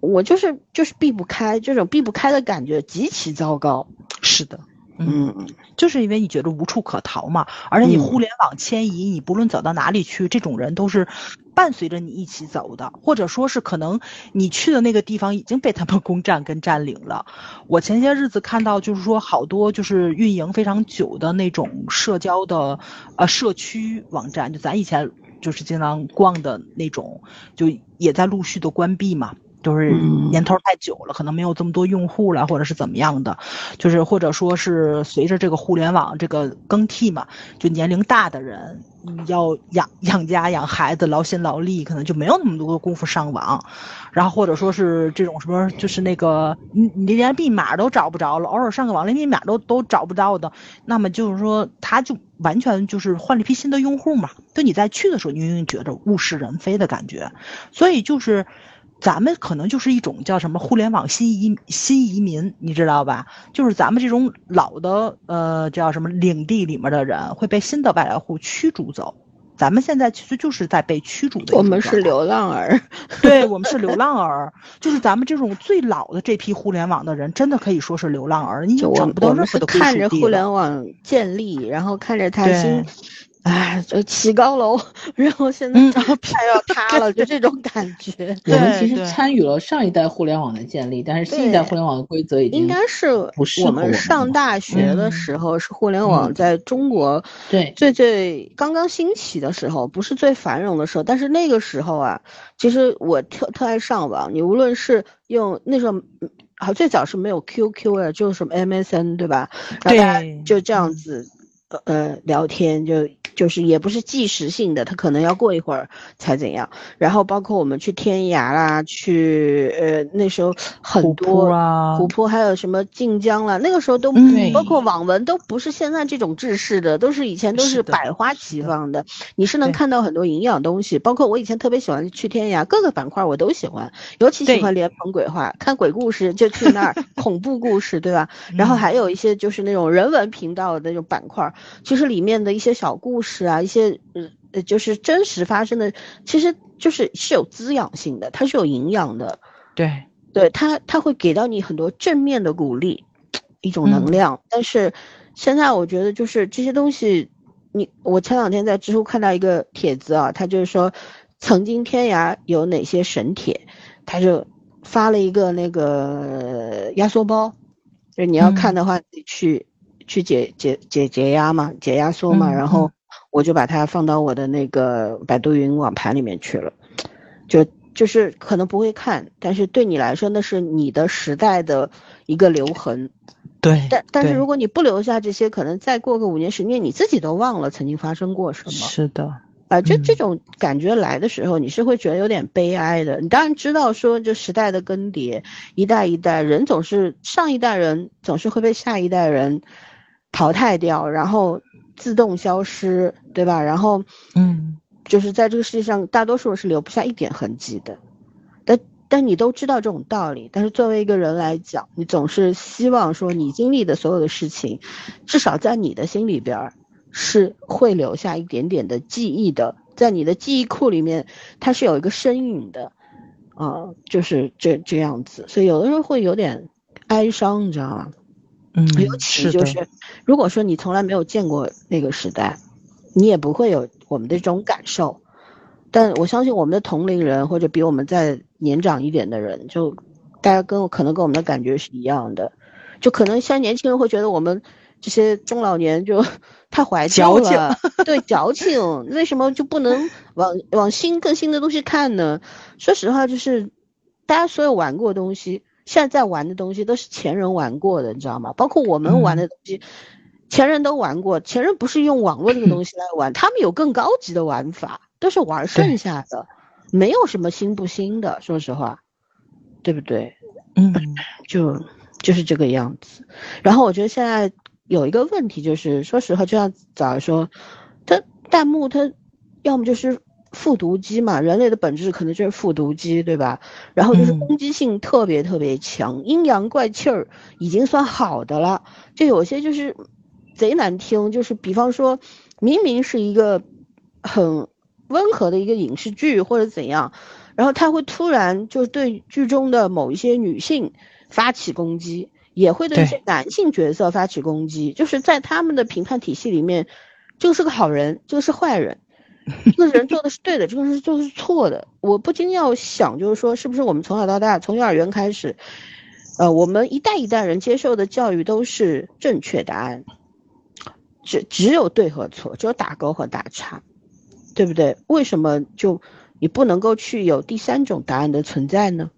我就是就是避不开这种避不开的感觉，极其糟糕。是的，嗯，嗯，就是因为你觉得无处可逃嘛，而且你嗯互联网迁移，你不论走到哪里去，这种人都是伴随着你一起走的，或者说是可能你去的那个地方已经被他们攻占跟占领了。我前些日子看到，就是说好多就是运营非常久的那种社交的呃社区网站，就咱以前就是经常逛的那种，就也在陆续的关闭嘛。就是嗯。年头太久了，可能没有这么多用户了，或者是怎么样的，就是或者说是随着这个互联网这个更替嘛，就年龄大的人嗯要养养家养孩子，劳心劳力，可能就没有那么多的功夫上网，然后或者说是这种什么，就是那个你你连密码都找不着了，偶尔上个网连密码都都找不到的，那么就是说他就完全就是换了一批新的用户嘛，就你在去的时候，你永远觉得物是人非的感觉，所以就是。咱们可能就是一种叫什么互联网新移新移民，你知道吧？就是咱们这种老的呃叫什么领地里面的人会被新的外来户驱逐走。咱们现在其实就是在被驱逐的我们是流浪儿。对我们是流浪儿，就是咱们这种最老的这批互联网的人，真的可以说是流浪儿，你就找不到任何的归看着互联网建立，然后看着它新，哎，就起高楼，然后现在嗯快要塌了，就这种感觉。我们其实参与了上一代互联网的建立，但是新一代互联网的规则已经应该是不是我们上大学的嗯时候，是互联网嗯在中国对最最刚刚兴起的时候，不是最繁荣的时候。但是那个时候啊，其实我特特爱上网，你无论是用那时候。嗯好，最早是没有 QQ 的，就是什么 MSN 对吧？然后大家对就这样嗯子，呃呃聊天，就就是也不是即时性的，他可能要过一会儿才怎样。然后包括我们去天涯啦，去呃那时候很虎多扑啊虎扑还有什么晋江啦，那个时候都、嗯包括网文都不是现在这种制式的，都是以前都是百花齐放的，你是能看到很多营养东西。包括我以前特别喜欢去天涯，各个板块我都喜欢，尤其喜欢连棚鬼话，看鬼故事就去那儿，恐怖故事对吧？然后嗯还有一些就是那种人文频道的那种板块，其实里面的一些小故事啊，一些呃呃就是真实发生的，其实就是是有滋养性的，它是有营养的。对，对它，它会给到你很多正面的鼓励，一种能嗯量。但是现在我觉得就是这些东西，你我前两天在知乎看到一个帖子啊，他就是说，曾经天涯有哪些神帖，他就发了一个那个压缩包，就你要看的话，你去去解解解解压嘛，解压缩嘛，嗯然后我就把它放到我的那个百度云网盘里面去了，就就是可能不会看，但是对你来说那是你的时代的一个留痕。对，但但是如果你不留下这些，可能再过个五年十年，你自己都忘了曾经发生过什么。是的，啊，这嗯这种感觉来的时候，你是会觉得有点悲哀的。你当然知道说，这时代的更迭，一代一代人总是上一代人总是会被下一代人淘汰掉，然后自动消失，对吧？然后嗯，就是在这个世界上，大多数人是留不下一点痕迹的。但但你都知道这种道理，但是作为一个人来讲，你总是希望说你经历的所有的事情，至少在你的心里边儿是会留下一点点的记忆的，在你的记忆库里面，它是有一个身影的，啊、就是这这样子，所以有的时候会有点哀伤，你知道吗？嗯，尤其就的是，如果说你从来没有见过那个时代，你也不会有我们的这种感受。但我相信我们的同龄人或者比我们再年长一点的人，就大家跟可能跟我们的感觉是一样的，就可能现在年轻人会觉得我们这些中老年就 太怀旧了，对矫情，为什么就不能往往新更新的东西看呢？说实话，就是大家所有玩过的东西，现在在玩的东西都是前人玩过的，你知道吗？包括我们玩的东西，前人都玩过，前人不是用网络这个东西来玩，他们有更高级的玩法，都是玩剩下的，没有什么新不新的，说实话，对不对？嗯，就就是这个样子。然后我觉得现在有一个问题就是，说实话，就像早上说，他弹幕他要么就是复读机嘛，人类的本质可能就是复读机，对吧？然后就是嗯攻击性特别特别强，阴阳怪气儿已经算好的了，就有些就是贼难听，就是比方说明明是一个很温和的一个影视剧或者怎样，然后他会突然就对剧中的某一些女性发起攻击，也会对一些男性角色发起攻击，就是在他们的评判体系里面，这个是个好人，这个是坏人。这个人做的是对的，这个人做的是错的。我不禁要想，就是说，是不是我们从小到大，从幼儿园开始，呃，我们一代一代人接受的教育都是正确答案，只只有对和错，只有打勾和打叉，对不对？为什么就你不能够去有第三种答案的存在呢？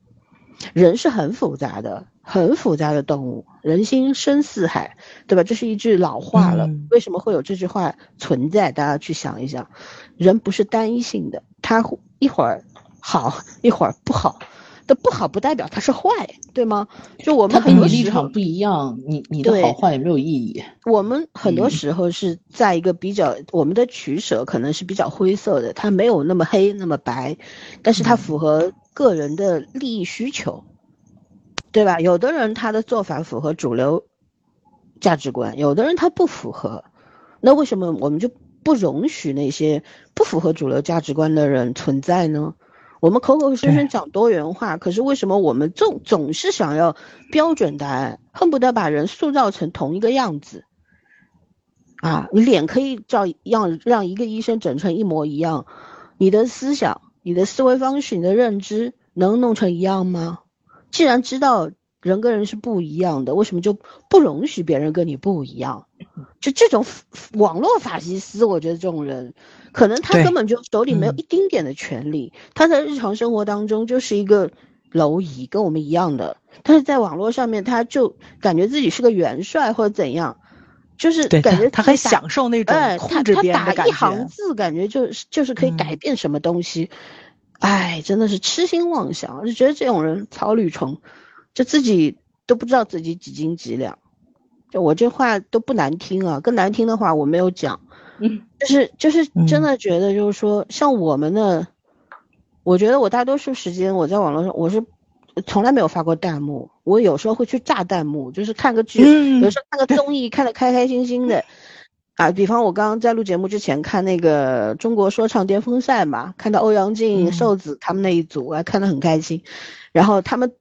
人是很复杂的，很复杂的动物，人心深似海，对吧？这是一句老话了。嗯为什么会有这句话存在？大家去想一想，人不是单一性的，他一会儿好，一会儿不好。的不好不代表他是坏，对吗？就我们很多立场不一样，你你的好坏也没有意义。我们很多嗯时候是在一个比较，我们的取舍可能是比较灰色的，它没有那么黑那么白，但是它嗯符合个人的利益需求，对吧？有的人他的做法符合主流价值观，有的人他不符合，那为什么我们就不容许那些不符合主流价值观的人存在呢？我们口口声声讲多元化，可是为什么我们总总是想要标准答案，恨不得把人塑造成同一个样子？啊，你脸可以照样让一个医生整成一模一样，你的思想、你的思维方式、你的认知能弄成一样吗？既然知道人跟人是不一样的，为什么就不容许别人跟你不一样？就这种网络法西斯，我觉得这种人，可能他根本就手里没有嗯一丁点的权利，他在日常生活当中就是一个蝼蚁，跟我们一样的，但是在网络上面他就感觉自己是个元帅或者怎样，就是对，感觉他他很享受那种控制他别人的感打一行。字，感觉就是就是可以改嗯变什么东西，哎，真的是痴心妄想，就觉得这种人草履虫，就自己都不知道自己几斤几两。就我这话都不难听啊，更难听的话我没有讲，嗯，就是就是真嗯的觉得就是说，像我们的，我觉得我大多数时间我在网络上我是从来没有发过弹幕，我有时候会去炸弹幕，就是看个剧，嗯有时候看个综艺，看得开开心心的。啊，比方我刚刚在录节目之前看那个中国说唱巅峰赛嘛，看到欧阳靖、嗯瘦子他们那一组，我还看得很开心。然后他们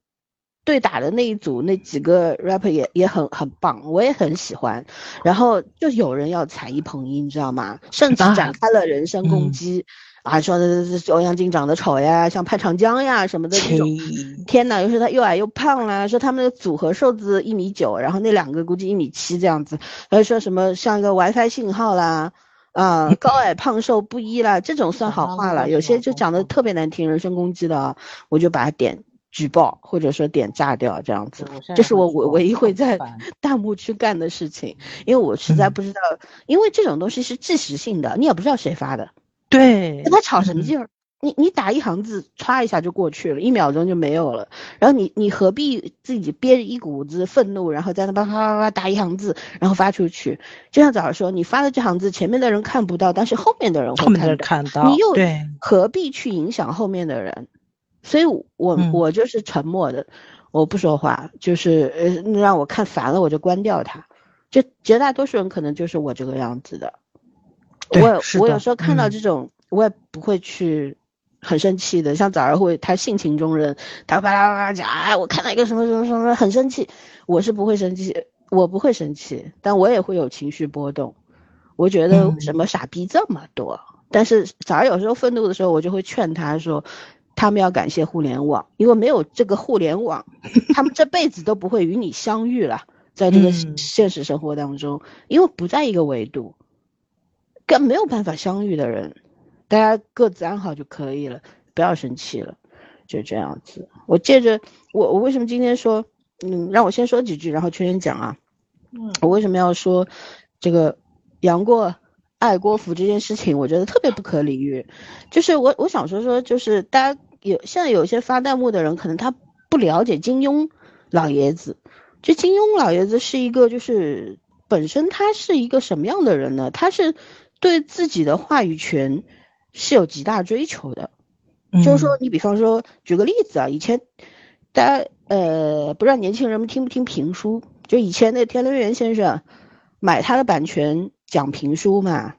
对打的那一组那几个 rapper 也也很很棒，我也很喜欢。然后就有人要踩一捧一，你知道吗？甚至啊展开了人身攻嗯击。啊，说的这欧阳靖长得丑呀，像潘长江呀什么的这种。天呐，又说他又矮又胖啦，说他们的组合瘦子一米九，然后那两个估计一米七这样子，还说什么像一个 WiFi 信号啦，啊，高矮胖瘦不一啦，这种算 好话了。有些就讲的特别难听，人身攻击的啊，我就把它点举报或者说点炸掉这样子。这是我唯唯一会在 弹幕去干的事情，因为我实在不知道，因为这种东西是即时性的，你也不知道谁发的，对，跟他吵什么劲儿。你你打一行字，歘一下就过去了，一秒钟就没有了。然后你你何必自己憋着一股子愤怒，然后在那叭叭叭叭打一行字，然后发出去？就像早上说，你发的这行字，前面的人看不到，但是后面的人会看到。你又对，何必去影响后面的人？所以，我我就是沉默的，我不说话，就是呃，让我看烦了，我就关掉它。就绝大多数人可能就是我这个样子的。我我有时候看到这种，我也不会去。很生气的，像早上会，他性情中人，他巴拉巴拉讲，哎，我看到一个什么什么什么，很生气，我是不会生气，我不会生气，但我也会有情绪波动，我觉得什么傻逼这么多，但是早上有时候愤怒的时候，我就会劝他说，他们要感谢互联网，因为没有这个互联网，他们这辈子都不会与你相遇了，在这个现实生活当中，因为不在一个维度，跟没有办法相遇的人。大家各自安好就可以了，不要生气了，就这样子。我借着我我为什么今天说，嗯，让我先说几句，然后圈圈讲啊。嗯，我为什么要说这个杨过爱郭芙这件事情？我觉得特别不可理喻。就是我我想说说，就是大家有现在有些发弹幕的人，可能他不了解金庸老爷子。就金庸老爷子是一个，就是本身他是一个什么样的人呢？他是对自己的话语权。是有极大追求的，就是说，你比方说，举个例子啊，以前大家呃，不知道年轻人们听不听评书？就以前那田连元先生买他的版权讲评书嘛，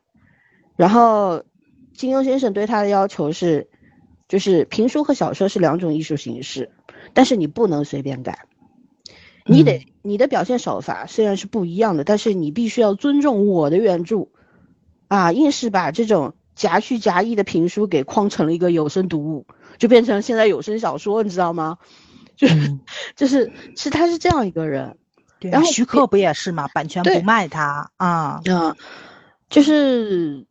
然后金庸先生对他的要求是，就是评书和小说是两种艺术形式，但是你不能随便改，你得你的表现手法虽然是不一样的，但是你必须要尊重我的原著，啊，硬是把这种。夹叙夹议的评书给框成了一个有声读物，就变成现在有声小说，你知道吗？就 就是是他是这样一个人，然后徐克不也是嘛？版权不卖他啊嗯，就是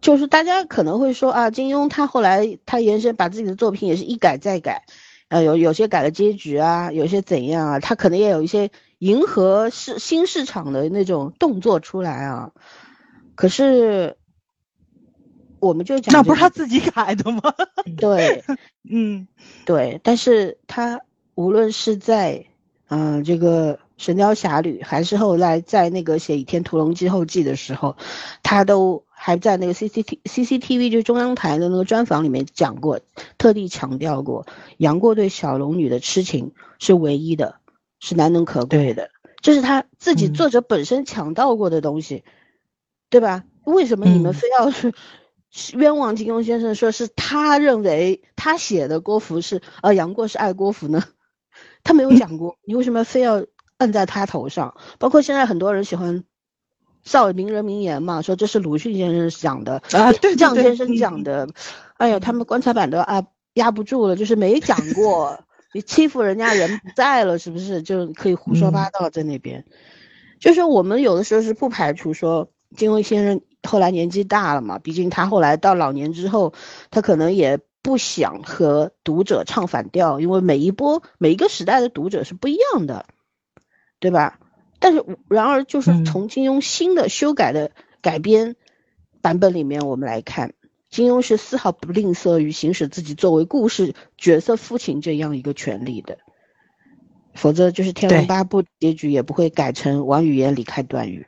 就是大家可能会说啊，金庸他后来他延伸把自己的作品也是一改再改，呃有有些改了结局啊，有些怎样啊，他可能也有一些迎合市新市场的那种动作出来啊，可是。我们就讲，那不是他自己改的吗？对，嗯，对，但是他无论是在嗯这个《神雕侠侣》，还是后来在那个写《倚天屠龙记后记》的时候，他都还在那个 C C T C C T V 就中央台的那个专访里面讲过，特地强调过，杨过对小龙女的痴情是唯一的，是难能可贵的，这是他自己作者本身强调过的东西，对吧？为什么你们非要去？冤枉金庸先生，说是他认为他写的郭芙是呃杨过是爱郭芙呢，他没有讲过，你为什么非要摁在他头上？包括现在很多人喜欢造名人名言嘛，说这是鲁迅先生讲的啊，对蒋先生讲的，哎呀，他们棺材板都啊压不住了，就是没讲过，你欺负人家人不在了，是不是就可以胡说八道在那边？就是我们有的时候是不排除说金庸先生。后来年纪大了嘛，毕竟他后来到老年之后，他可能也不想和读者唱反调，因为每一波每一个时代的读者是不一样的，对吧？但是然而就是从金庸新的修改的改编版本里面，我们来看，金庸是丝毫不吝啬于行使自己作为故事角色父亲这样一个权利的，否则就是《天龙八部》结局也不会改成王语嫣离开段誉。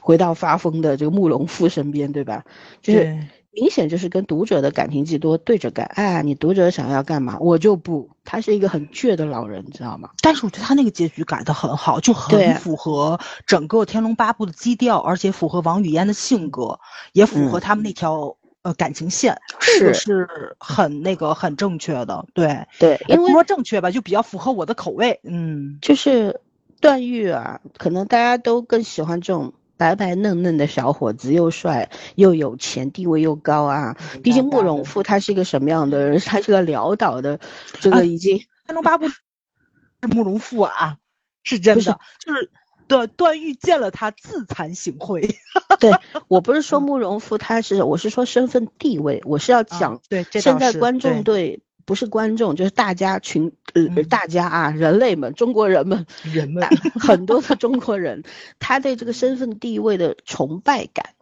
回到发疯的这个慕容复身边，对吧？就是明显就是跟读者的感情寄托对着干。哎，你读者想要干嘛，我就不。他是一个很倔的老人，你知道吗？但是我觉得他那个结局改的很好，就很符合整个《天龙八部》的基调，而且符合王语嫣的性格，也符合他们那条呃感情线，是是很那个很正确的。对对，因为说正确吧，就比较符合我的口味。嗯，就是段誉啊，可能大家都更喜欢这种。白白嫩嫩的小伙子，又帅又有钱，地位又高啊。毕竟慕容复他是一个什么样的人？他是个潦倒的，这个已经《天龙八部》是慕容复啊，是真的，就是段段誉见了他自惭形秽。对 我不是说慕容复他是，我是说身份地位，我是要讲啊对，现在观众对对不是观众，就是大家群呃嗯大家啊，人类们，中国人们，人们 很多的中国人，他对这个身份地位的崇拜感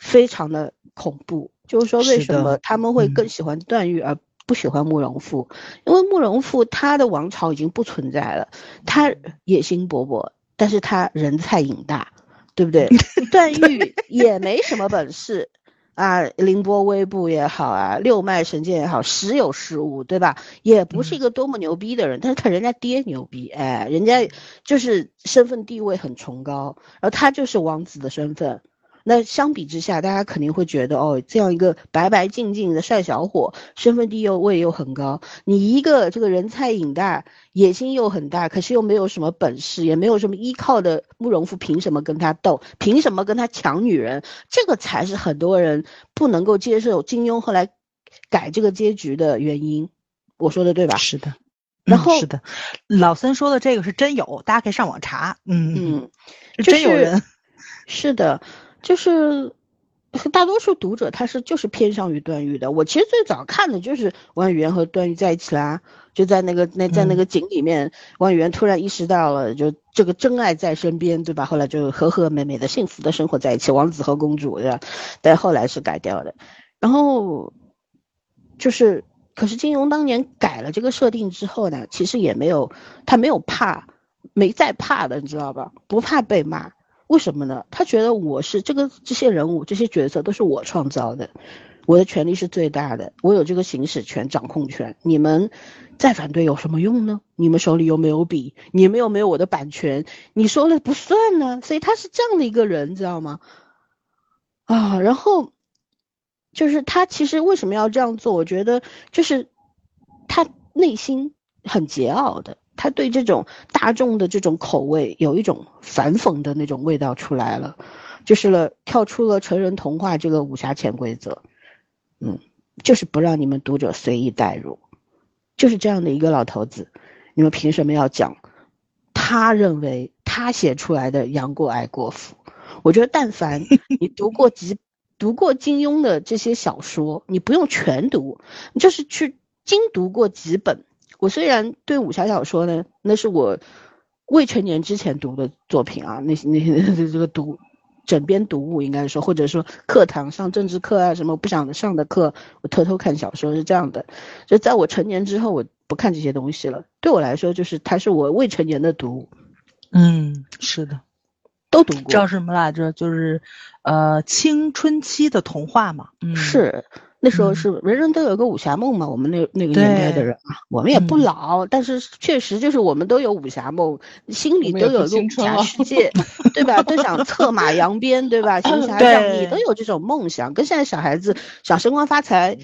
非常的恐怖。就是说，为什么他们会嗯更喜欢段誉而不喜欢慕容复？因为慕容复他的王朝已经不存在了，他野心勃勃，但是他人菜瘾大，对不对？段誉也没什么本事。啊，凌波微步也好啊，六脉神剑也好，时有时无，对吧？也不是一个多么牛逼的人，但是他人家爹牛逼，哎，人家就是身份地位很崇高，然后他就是王子的身份。那相比之下，大家肯定会觉得，哦，这样一个白白净净的帅小伙，身份地位又很高，你一个这个人菜瘾大，野心又很大，可是又没有什么本事，也没有什么依靠的慕容复，凭什么跟他斗？凭什么跟他抢女人？这个才是很多人不能够接受金庸后来改这个结局的原因。我说的对吧？是的，然后嗯是的，老三说的这个是真有，大家可以上网查。嗯，嗯，真有人。是的，就是大多数读者他是就是偏向于段誉的。我其实最早看的就是王语嫣和段誉在一起啦，就在那个那在那嗯个井里面，王语嫣突然意识到了，就这个真爱在身边，对吧？后来就和和美美的幸福的生活在一起，王子和公主，对吧？但后来是改掉的。然后就是，可是金庸当年改了这个设定之后呢，其实也没有他没有怕，没再怕的，你知道吧？不怕被骂。为什么呢？他觉得我是这个这些人物、这些角色都是我创造的，我的权利是最大的，我有这个行使权、掌控权。你们再反对有什么用呢？你们手里又没有笔，你们又没有我的版权，你说了不算呢。所以他是这样的一个人，知道吗？啊，然后就是他其实为什么要这样做？我觉得就是他内心很桀骜的。他对这种大众的这种口味有一种反讽的那种味道出来了，就是了跳出了成人童话这个武侠潜规则，嗯，就是不让你们读者随意代入，就是这样的一个老头子，你们凭什么要讲他认为他写出来的杨过爱国服？我觉得但凡你读过几 读过金庸的这些小说，你不用全读，你就是去精读过几本。我虽然对武侠小说呢，那是我未成年之前读的作品啊，那些那些 这个读枕边读物应该说，或者说课堂上政治课啊什么不想上的课，我偷偷看小说是这样的。就在我成年之后，我不看这些东西了。对我来说，就是它是我未成年的读物，嗯，是的，都读过。叫什么来着？就是，呃，青春期的童话嘛。嗯，是那时候嗯是人人都有个武侠梦嘛，我们那那个年代的人啊，我们也不嗯老，但是确实就是我们都有武侠梦，心里都有一个武侠世界，对吧？都想策马扬鞭，对吧？行侠仗义，都有这种梦想，跟现在小孩子想升官发财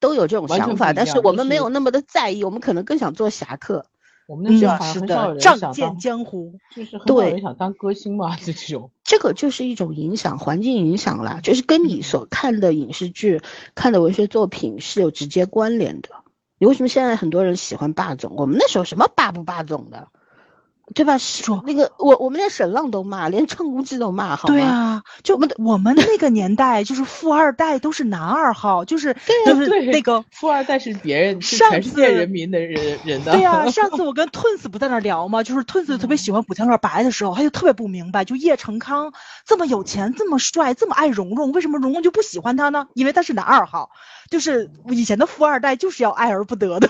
都有这种想法，但是我们没有那么的在意，我们可能更想做侠客。我们那时候好像很少有的，仗人想当，剑江湖。就是很少对人想当歌星嘛，这种。这个就是一种影响，环境影响啦，就是跟你所看的影视剧、看的文学作品是有直接关联的。你为什么现在很多人喜欢霸总？我们那时候什么霸不霸总的，对吧？说那个我我们连沈浪都骂，连陈无忌都骂，好吗？对啊，就我们我们那个年代，就是富二代都是男二号，就是就是对那个。富二代是别人，是上全世界人民的人人的。对呀、上次我跟 Twins 不在那聊吗？就是 Twins 特别喜欢古天乐白的时候，他就特别不明白，就叶成康这么有钱、这么帅、这么爱蓉蓉，为什么蓉蓉就不喜欢他呢？因为他是男二号，就是以前的富二代就是要爱而不得的。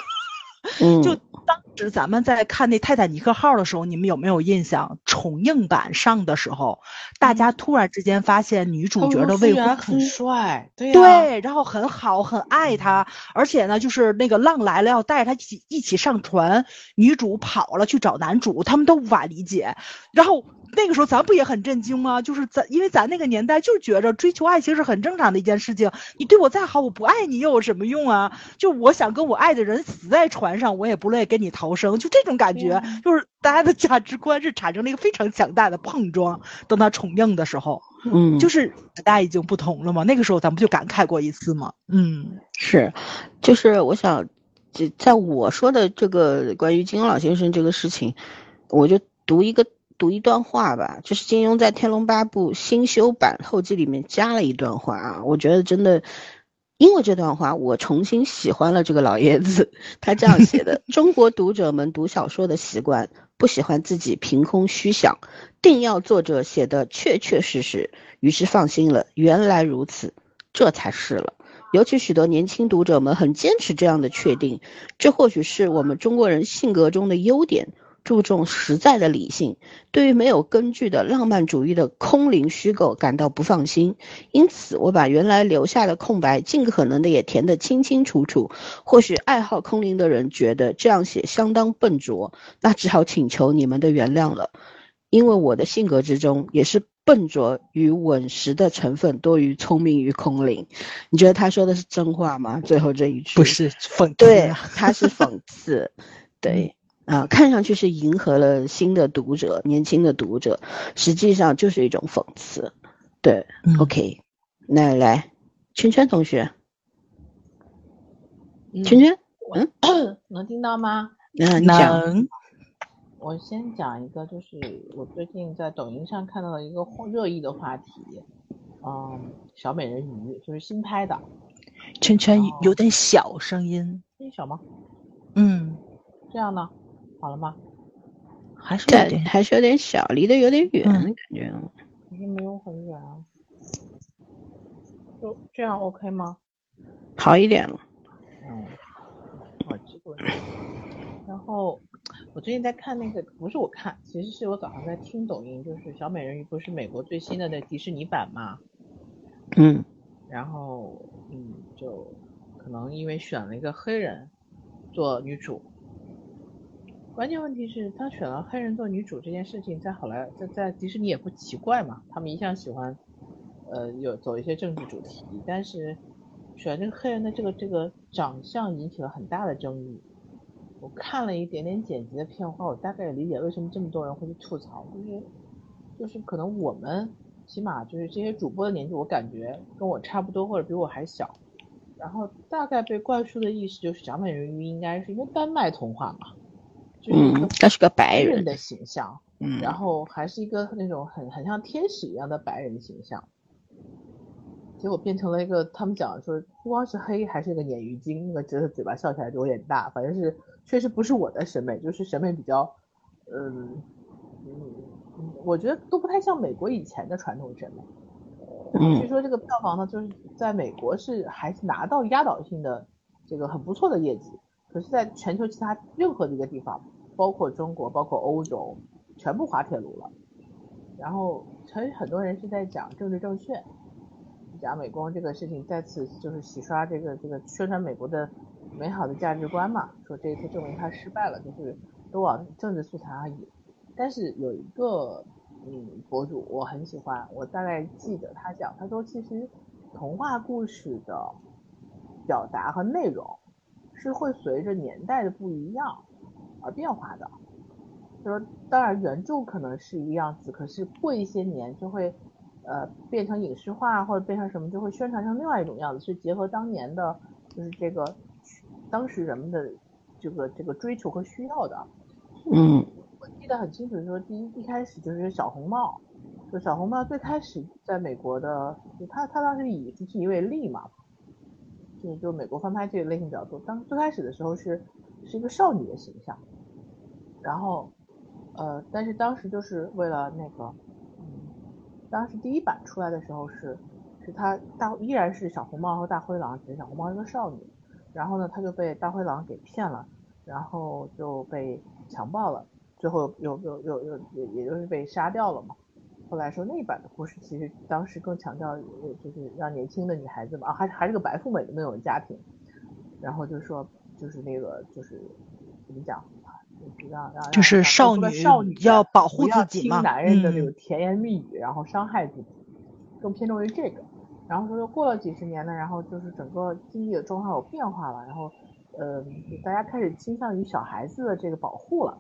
嗯，就当时咱们在看那《泰坦尼克号》的时候，你们有没有印象？重映版上的时候，大家突然之间发现女主角的未婚夫很帅，对然后很好，很爱他，而且呢，就是那个浪来了要带他一起一起上船，女主跑了去找男主，他们都无法理解。然后那个时候咱不也很震惊吗？就是咱因为咱那个年代就觉着追求爱情是很正常的一件事情，你对我再好，我不爱你又有什么用啊？就我想跟我爱的人死在船上，我也不乐意跟你逃生，就这种感觉，就是大家的价值观是产生了一个非常强大的碰撞。等他重映的时候，嗯，就是大家已经不同了嘛。那个时候咱不就感慨过一次吗？嗯，是，就是我想，就在我说的这个关于金庸老先生这个事情，我就读一个读一段话吧，就是金庸在《天龙八部》新修版后记里面加了一段话啊，我觉得真的，因为这段话，我重新喜欢了这个老爷子。他这样写的：中国读者们读小说的习惯，不喜欢自己凭空虚想，定要作者写的确确实实。于是放心了，原来如此，这才是了。尤其许多年轻读者们很坚持这样的确定，这或许是我们中国人性格中的优点，注重实在的理性，对于没有根据的浪漫主义的空灵虚构感到不放心。因此，我把原来留下的空白尽可能的也填得清清楚楚。或许爱好空灵的人觉得这样写相当笨拙，那只好请求你们的原谅了，因为我的性格之中也是。笨拙与稳实的成分多于聪明与空灵，你觉得他说的是真话吗？最后这一句不是讽刺，对，他是讽刺，对啊，看上去是迎合了新的读者、年轻的读者，实际上就是一种讽刺。对，OK，那来，圈圈同学，圈圈，嗯，能听到吗？嗯，能。我先讲一个，就是我最近在抖音上看到的一个热议的话题，嗯，小美人鱼就是新拍的。圈圈有点小声音，声音小吗？嗯，这样呢？好了吗？还是有点，还是有点小，离得有点远的感觉。可是没有很远啊。就这样 OK 吗？好一点了。嗯，好，结果，然后。我最近在看那个，不是我看，其实是我早上在听抖音，就是小美人鱼不是美国最新的那迪士尼版嘛，嗯，然后嗯，就可能因为选了一个黑人做女主，关键问题是他选了黑人做女主这件事情，在好莱在在迪士尼也不奇怪嘛，他们一向喜欢呃有走一些政治主题，但是选这个黑人的这个这个长相引起了很大的争议。我看了一点点剪辑的片花，我大概理解为什么这么多人会去吐槽，就是就是可能我们起码就是这些主播的年纪，我感觉跟我差不多或者比我还小，然后大概被灌输的意识就是小美人鱼应该是因为丹麦童话嘛，嗯，他是个白人的形象，嗯，然后还是一个那种很很像天使一样的白人形象。结果变成了一个，他们讲说不光是黑，还是个鲶鱼精，那个觉得嘴巴笑起来就有点大，反正是确实不是我的审美，就是审美比较，嗯嗯，我觉得都不太像美国以前的传统审美。嗯。据说这个票房呢，就是在美国是还是拿到压倒性的这个很不错的业绩，可是在全球其他任何的一个地方，包括中国，包括欧洲，全部滑铁卢了。然后其实很多人是在讲政治正确。讲美工这个事情，再次就是洗刷这个这个宣传美国的美好的价值观嘛，说这一次证明他失败了，就是都往政治素材而已。但是有一个嗯博主我很喜欢，我大概记得他讲，他说其实童话故事的表达和内容是会随着年代的不一样而变化的。就说当然原著可能是一个样子，可是过一些年就会。呃，变成影视化或者变成什么，就会宣传成另外一种样子，是结合当年的，就是这个当时人们的这个这个追求和需要的。嗯，我记得很清楚，说第一一开始就是小红帽，就小红帽最开始在美国的，就他他当时以迪士尼为例嘛，就就美国翻拍这个类型比较多。当最开始的时候是是一个少女的形象，然后呃，但是当时就是为了那个。嗯当时第一版出来的时候是，是他大依然是小红帽和大灰狼，只是小红帽是个少女，然后呢，他就被大灰狼给骗了，然后就被强暴了，最后又又又又也也就是被杀掉了嘛。后来说那一版的故事其实当时更强调就是让年轻的女孩子嘛，啊还还是个白富美的那种家庭，然后就说就是那个就是怎么讲，就是少女少女要保护自己嘛听男人的那种甜言蜜语，然后伤害自己，更偏重于这个。然后说过了几十年呢，然后就是整个经济的状况有变化了，然后呃，大家开始倾向于小孩子的这个保护了，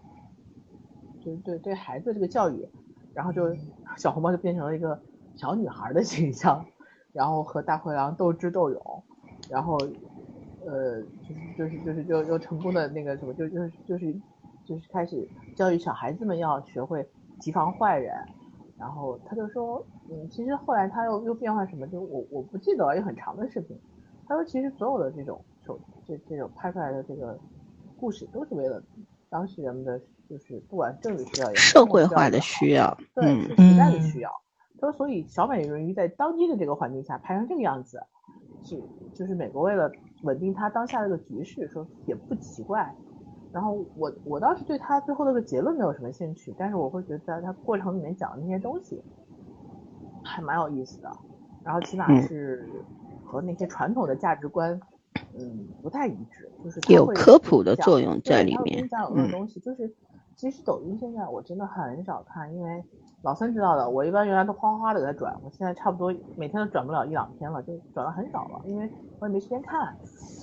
就是对对孩子的这个教育，然后就小红帽就变成了一个小女孩的形象，然后和大灰狼斗智斗勇，然后呃，就是就是就是就又成功的那个什么，就就是就是就是开始教育小孩子们要学会提防坏人，然后他就说，嗯，其实后来他又又变化什么，就我我不记得了，有很长的视频。他说，其实所有的这种手这这种拍出来的这个故事，都是为了当时人们的就是不管政治需要也好，社会化的需要，对，嗯是时代的嗯需要。他说，所以小美人鱼在当今的这个环境下拍成这个样子，是就是美国为了稳定它当下这个局势，说也不奇怪。然后我我倒是对他最后那个结论没有什么兴趣，但是我会觉得他过程里面讲的那些东西还蛮有意思的，然后起码嗯是和那些传统的价值观，嗯，不太一致，就是它有科普的作用在里面跟你讲有那种嗯东西，就是其实抖音现在我真的很少看，因为老三知道的，我一般原来都哗哗哗的在转，我现在差不多每天都转不了一两天了，就转的很少了，因为我也没时间看。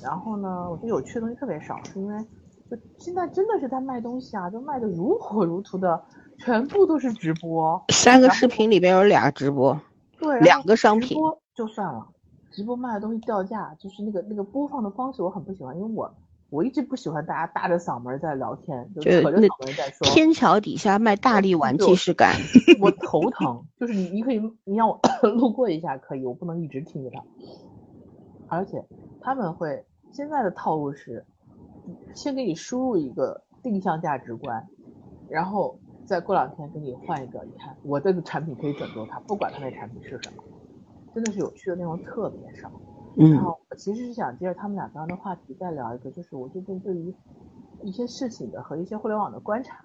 然后呢，我觉得有趣的东西特别少，是因为就现在真的是在卖东西啊，就卖的如火如荼的，全部都是直播。三个视频里边有俩直播，对，两个商品直播就算了，直播卖的东西掉价，就是那个那个播放的方式我很不喜欢，因为我我一直不喜欢大家大着嗓门儿在聊天，就扯着嗓门在说，天桥底下卖大力丸就既视感。我头疼。就是你你可以你让我 路过一下可以，我不能一直听着它。而且他们会现在的套路是，先给你输入一个定向价值观，然后再过两天给你换一个，你看我这个产品可以拯救它，不管它那产品是什么，真的是有趣的内容特别少。然嗯后我其实是想接着他们俩刚刚的话题再聊一个，就是我最近对于一些事情的和一些互联网的观察，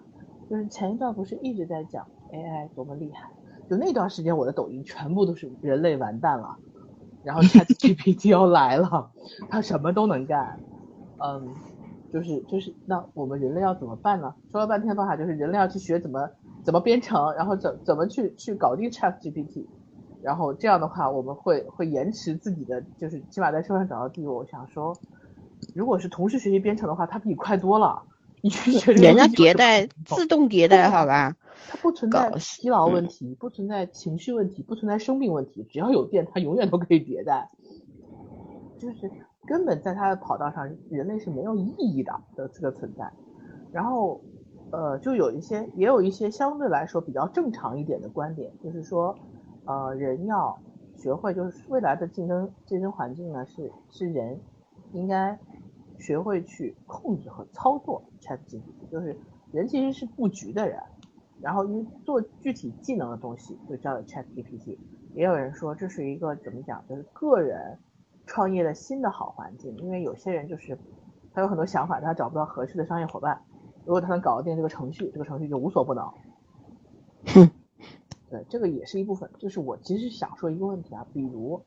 就是前一段不是一直在讲 AI 多么厉害，就那段时间我的抖音全部都是人类完蛋了，然后 ChatGPT 要来了，它什么都能干，嗯，就是就是那我们人类要怎么办呢？说了半天的办法就是人类要去学怎么怎么编程，然后怎怎么去去搞定 ChatGPT。然后这样的话，我们会会延迟自己的，就是起码在车上找到地位。我想说，如果是同时学习编程的话，它比你快多了。你去学人家迭代自动迭代，好吧？它不存在疲劳嗯问题，不存在情绪问题，不存在生病问题，只要有电，它永远都可以迭代。就是根本在它的跑道上，人类是没有意义的的这个存在。然后，呃，就有一些，也有一些相对来说比较正常一点的观点，就是说，呃，人要学会，就是未来的竞争竞争环境呢，是是人应该学会去控制和操作 ChatGPT，就是人其实是布局的人，然后因为做具体技能的东西就叫 ChatGPT。也有人说这是一个怎么讲，就是个人创业的新的好环境，因为有些人就是他有很多想法，他找不到合适的商业伙伴。如果他能搞定这个程序，这个程序就无所不能。哼，对，这个也是一部分。就是我其实想说一个问题啊，比如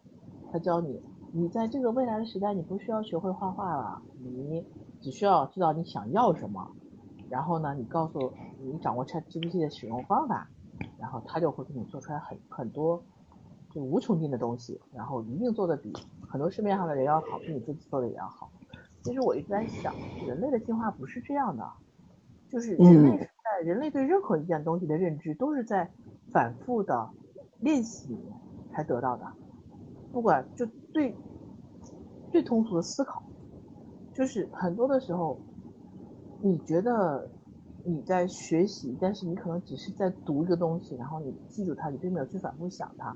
他教你，你在这个未来的时代，你不需要学会画画了，你只需要知道你想要什么，然后呢，你告诉你掌握 ChatGPT 的使用方法，然后他就会给你做出来很很多就无穷尽的东西，然后一定做的比很多市面上的人要好，比你自己做的也要好。其实我一直在想，人类的进化不是这样的，就是人类在人类对任何一件东西的认知都是在反复的练习才得到的，不管就最最通俗的思考，就是很多的时候，你觉得你在学习，但是你可能只是在读一个东西，然后你记住它，你并没有去反复想它。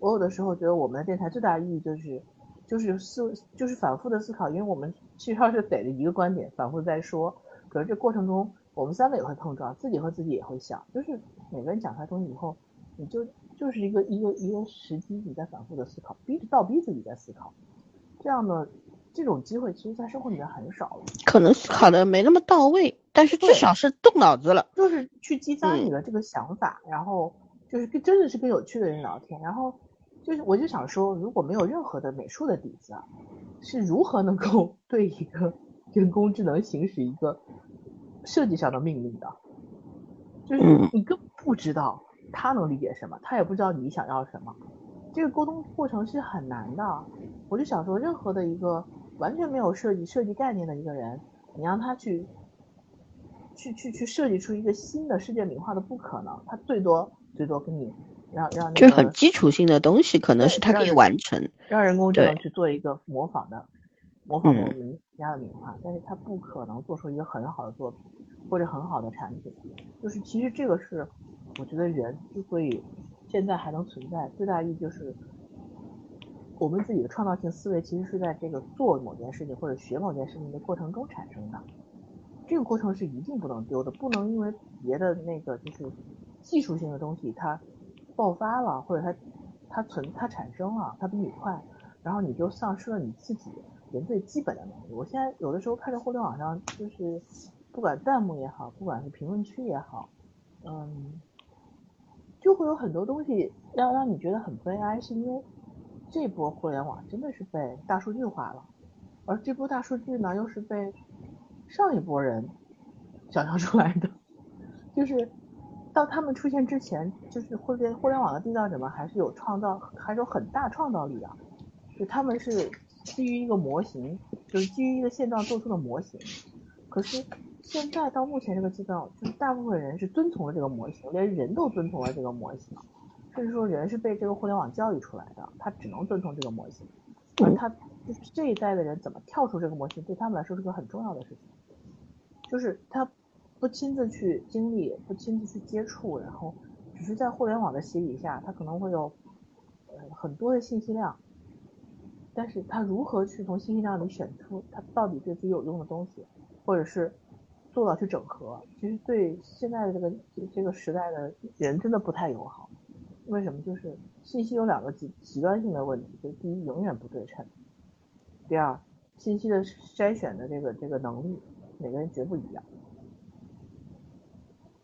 我有的时候觉得我们的电台最大的意义就是，就是思，就是反复的思考，因为我们其实是逮着一个观点反复在说，可是这过程中我们三个也会碰撞，自己和自己也会想，就是每个人讲出来东西以后，你就就是一个一个一个时机，你在反复的思考，逼着倒逼自己在思考，这样的这种机会其实在生活里面很少了。可能思考的没那么到位，但是至少是动脑子了。就是去激发嗯。你的这个想法，然后就是跟真的是跟有趣的人聊天，然后就是我就想说，如果没有任何的美术的底子啊，是如何能够对一个人工智能行使一个设计上的命令的，就是嗯。你根本不知道他能理解什么，他也不知道你想要什么，这个沟通过程是很难的。我就想说，任何的一个完全没有设计设计概念的一个人，你让他去去去去设计出一个新的世界名画的不可能，他最多最多跟你让让那就是很基础性的东西，可能是他可以完成。让人工智能去做一个模仿的模仿的嗯名家的名画，但是他不可能做出一个很好的作品或者很好的产品。就是其实这个是我觉得人之所以现在还能存在，最大意义就是我们自己的创造性思维其实是在这个做某件事情或者学某件事情的过程中产生的。这个过程是一定不能丢的，不能因为别的那个就是技术性的东西它爆发了，或者它它存它产生了，它比你快，然后你就丧失了你自己人最基本的能力。我现在有的时候看着互联网上，就是不管弹幕也好，不管是评论区也好，嗯，就会有很多东西让让你觉得很悲哀，是因为这波互联网真的是被大数据化了，而这波大数据呢，又是被上一波人 想象出来的，就是到他们出现之前，就是互联互联网的缔造者们还是有创造，还是有很大创造力的，就他们是基于一个模型，就是基于一个现状做出的模型，可是现在到目前这个阶段，就是大部分人是遵从了这个模型，连人都遵从了这个模型，甚至说人是被这个互联网教育出来的，他只能遵从这个模型，而他就是这一代的人怎么跳出这个模型，对他们来说是个很重要的事情，就是他不亲自去经历，不亲自去接触，然后只是在互联网的洗礼下，他可能会有呃很多的信息量，但是他如何去从信息量里选出他到底对自己有用的东西，或者是做到去整合，其实对现在的这个这这个时代的人真的不太友好。为什么？就是信息有两个极极端性的问题，就是第一，永远不对称；第二，信息的筛选的这个这个能力，每个人绝不一样。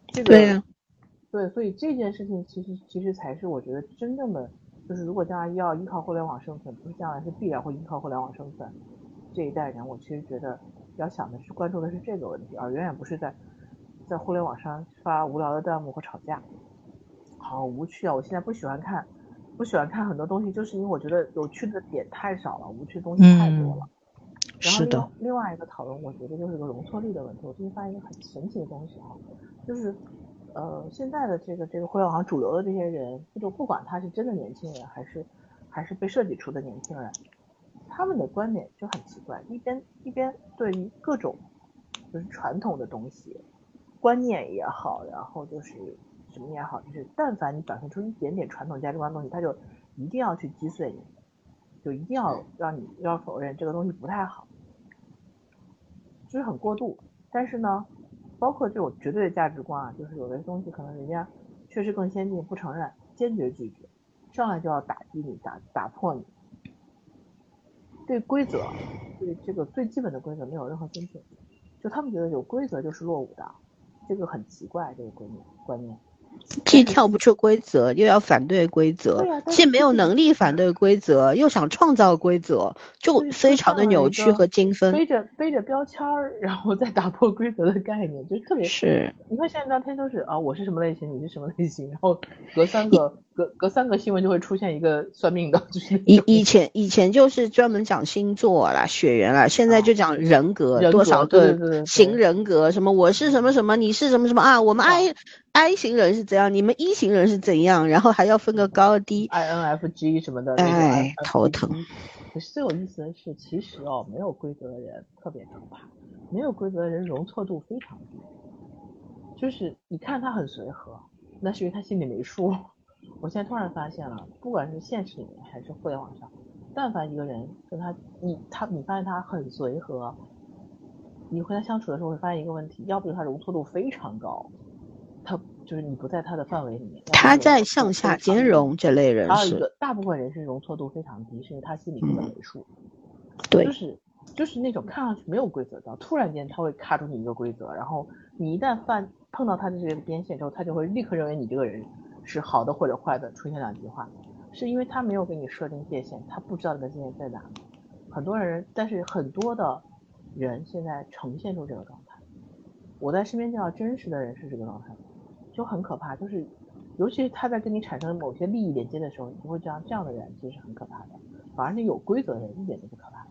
这个对呀对，所以这件事情其实其实才是我觉得真正的，就是如果将来要依靠互联网生存，不是将来是必然会依靠互联网生存。这一代人，我其实觉得要想的是关注的是这个问题，而远远不是在在互联网上发无聊的弹幕和吵架。好无趣啊！我现在不喜欢看，不喜欢看很多东西，就是因为我觉得有趣的点太少了，无趣的东西太多了。然后另是的外另外一个讨论，我觉得就是个容错率的问题。我最近发现一个很神奇的东西哈，就是呃现在的这个这个互联网上主流的这些人，就不管他是真的年轻人还是还是被设计出的年轻人，他们的观点就很奇怪，一边一边对于各种就是传统的东西，观念也好，然后就是什么也好，就是但凡你表现出一点点传统价值观的东西，他就一定要去击碎你，就一定要让你要否认这个东西不太好，就是很过度。但是呢，包括这种绝对的价值观啊，就是有的东西可能人家确实更先进，不承认，坚决拒绝，上来就要打击你，打打破你。对规则，对这个最基本的规则没有任何尊重，就他们觉得有规则就是落伍的，这个很奇怪，这个观念观念。既跳不出规则，又要反对规则既没有能力反对规则，又想创造规则，就非常的扭曲和精分。背着背着标签儿，然后再打破规则的概念，就特别。是，你看现在聊天都是啊，我是什么类型，你是什么类型，然后隔三个隔隔三个新闻就会出现一个算命的，就是以以前以前就是专门讲星座啦、血缘啦，现在就讲人格，啊人格多少个型人格，什么我是什么什么，你是什么什么啊？我们 I I 型人是怎样，你们 E 型人是怎样，然后还要分个高低，INFG 什么的，哎头疼。可是最有意思的是，其实哦，没有规则的人特别可怕，没有规则的人容错度非常低，就是你看他很随和，那是因为他心里没数。我现在突然发现了，不管是现实里面还是互联网上，但凡一个人跟他你他你发现他很随和，你和他相处的时候会发现一个问题，要不就是他容错度非常高，他就是你不在他的范围里面，他在向下兼容这类人是，还有一个，大部分人是容错度非常低，是因为他心里根本没数。对就是就是那种看上去没有规则的，突然间他会卡住你一个规则，然后你一旦犯碰到他的这个边线之后，他就会立刻认为你这个人是好的或者坏的，出现两极化，是因为他没有给你设定界限，他不知道你的界限在哪。很多人，但是很多的人现在呈现出这个状态。我在身边见到真实的人是这个状态，就很可怕。就是，尤其是他在跟你产生某些利益连接的时候，你就会这样，这样的人其实是很可怕的。反而是有规则的人一点都不可怕，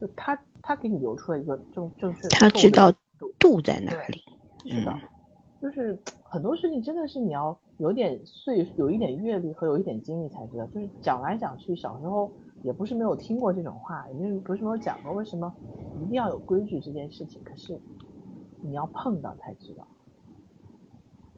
就他他给你留出了一个正正确的他知道度度在哪里。是的，就是很多事情真的是你要有点岁有一点阅历和有一点经历才知道。就是讲来讲去，小时候也不是没有听过这种话，也不是没有讲过为什么一定要有规矩这件事情。可是你要碰到才知道，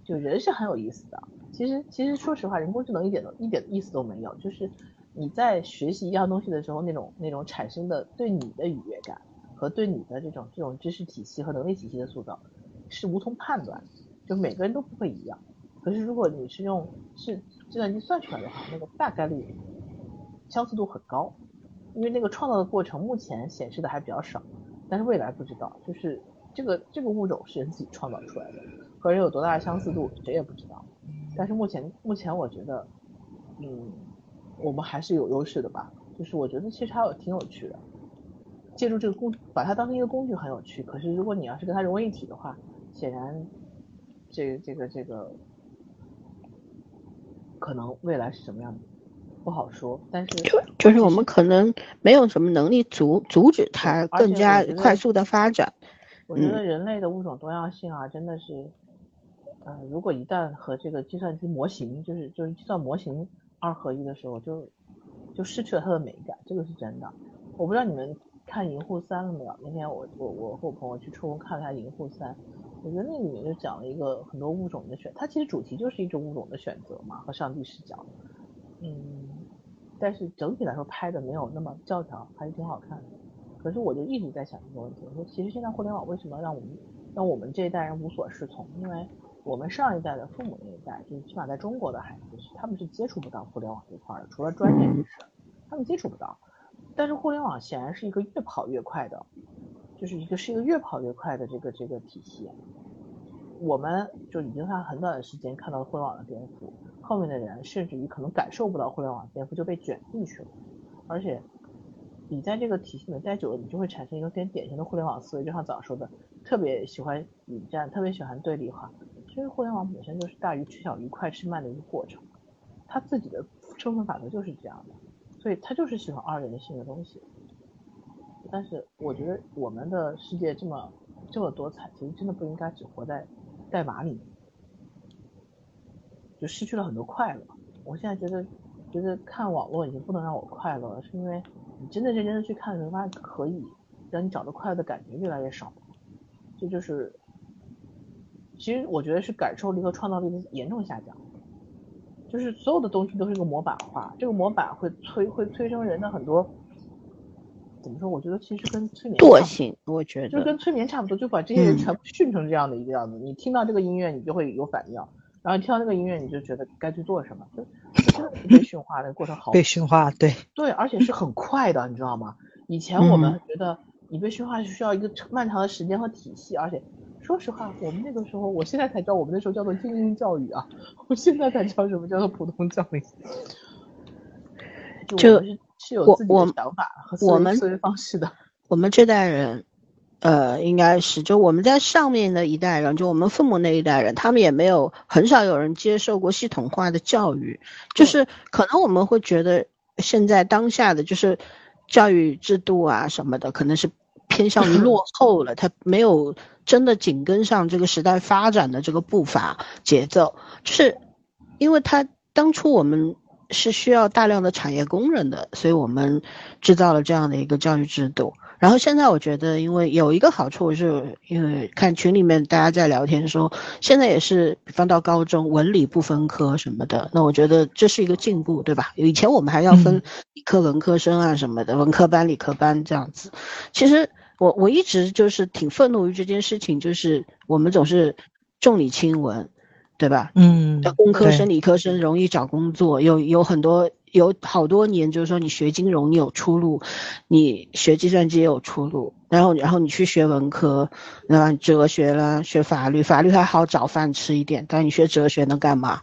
就人是很有意思的。其实其实说实话，人工智能一点都一点意思都没有，就是。你在学习一样东西的时候，那种那种产生的对你的愉悦感和对你的这种这种知识体系和能力体系的塑造，是无从判断，就每个人都不会一样。可是如果你是用是计算机算出来的话，那个大概率相似度很高，因为那个创造的过程目前显示的还比较少，但是未来不知道，就是这个这个物种是人自己创造出来的，和人有多大的相似度谁也不知道。但是目前目前我觉得，嗯。我们还是有优势的吧，就是我觉得其实还有挺有趣的，借助这个工，把它当成一个工具很有趣。可是如果你要是跟它融为一体的话，显然，这这个这个，可能未来是什么样的不好说。但是就就是我们可能没有什么能力阻阻止它更加快速的发展。我觉得人类的物种多样性啊，真的是，呃，如果一旦和这个计算机模型，就是就是计算模型。二合一的时候就就失去了它的美感，这个是真的。我不知道你们看《银护三》了没有？那天我我我和我朋友去抽空看了一下《银护三》，我觉得那里面就讲了一个很多物种的选，它其实主题就是一种物种的选择嘛，和上帝视角。嗯，但是整体来说拍的没有那么教条，还是挺好看的。可是我就一直在想一个问题，我说其实现在互联网为什么让我们让我们这一代人无所适从？因为我们上一代的父母那一代，就是起码在中国的孩子，他们是接触不到互联网这块的，除了专业知识，他们接触不到。但是互联网显然是一个越跑越快的，就是一个是一个越跑越快的这个这个体系。我们就已经在很短的时间看到了互联网的颠覆，后面的人甚至于可能感受不到互联网颠覆就被卷进去了。而且你在这个体系里面待久了，你就会产生一个典典型的互联网思维，就像早说的，特别喜欢引战，特别喜欢对立化。其实互联网本身就是大于吃小鱼快吃慢的一个过程，它自己的生存法则就是这样的，所以它就是喜欢二元性的东西。但是我觉得我们的世界这么这么多彩，其实真的不应该只活在代码里面，就失去了很多快乐。我现在觉得觉得看网络已经不能让我快乐了，是因为你真的认真的去看你会，发现可以让你找到快乐的感觉越来越少，这就是。其实我觉得是感受力和创造力的严重下降，就是所有的东西都是一个模板化，这个模板会催会催生人的很多，怎么说？我觉得其实跟催眠惰性，我觉得就跟催眠差不多，就把这些人全部训成这样的一个样子。你听到这个音乐，你就会有反应，然后听到那个音乐，你就觉得该去做什么，就真的被驯化的过程好。被驯化，对对，而且是很快的，你知道吗？以前我们觉得你被驯化是需要一个漫长的时间和体系，而且。说实话，我们那个时候，我现在才知道，我们那时候叫做精英教育啊，我现在才知道什么叫做普通教育。就是是有自己的想法和思维思维方式的。我们这代人，呃，应该是就我们在上面的一代人，就我们父母那一代人，他们也没有很少有人接受过系统化的教育，就是可能我们会觉得现在当下的就是教育制度啊什么的，可能是偏向于落后了，他没有。真的紧跟上这个时代发展的这个步伐节奏，就是因为它当初我们是需要大量的产业工人的，所以我们制造了这样的一个教育制度。然后现在我觉得，因为有一个好处是，因为看群里面大家在聊天说，现在也是比方到高中文理不分科什么的，那我觉得这是一个进步，对吧？以前我们还要分理科文科生啊什么的，文科班理科班这样子，其实。我我一直就是挺愤怒于这件事情，就是我们总是重理轻文，对吧？嗯，工科生、理科生容易找工作，有有很多有好多年，就是说你学金融你有出路，你学计算机也有出路，然后然后你去学文科，那哲学啦，学法律，法律还好找饭吃一点，但你学哲学能干嘛？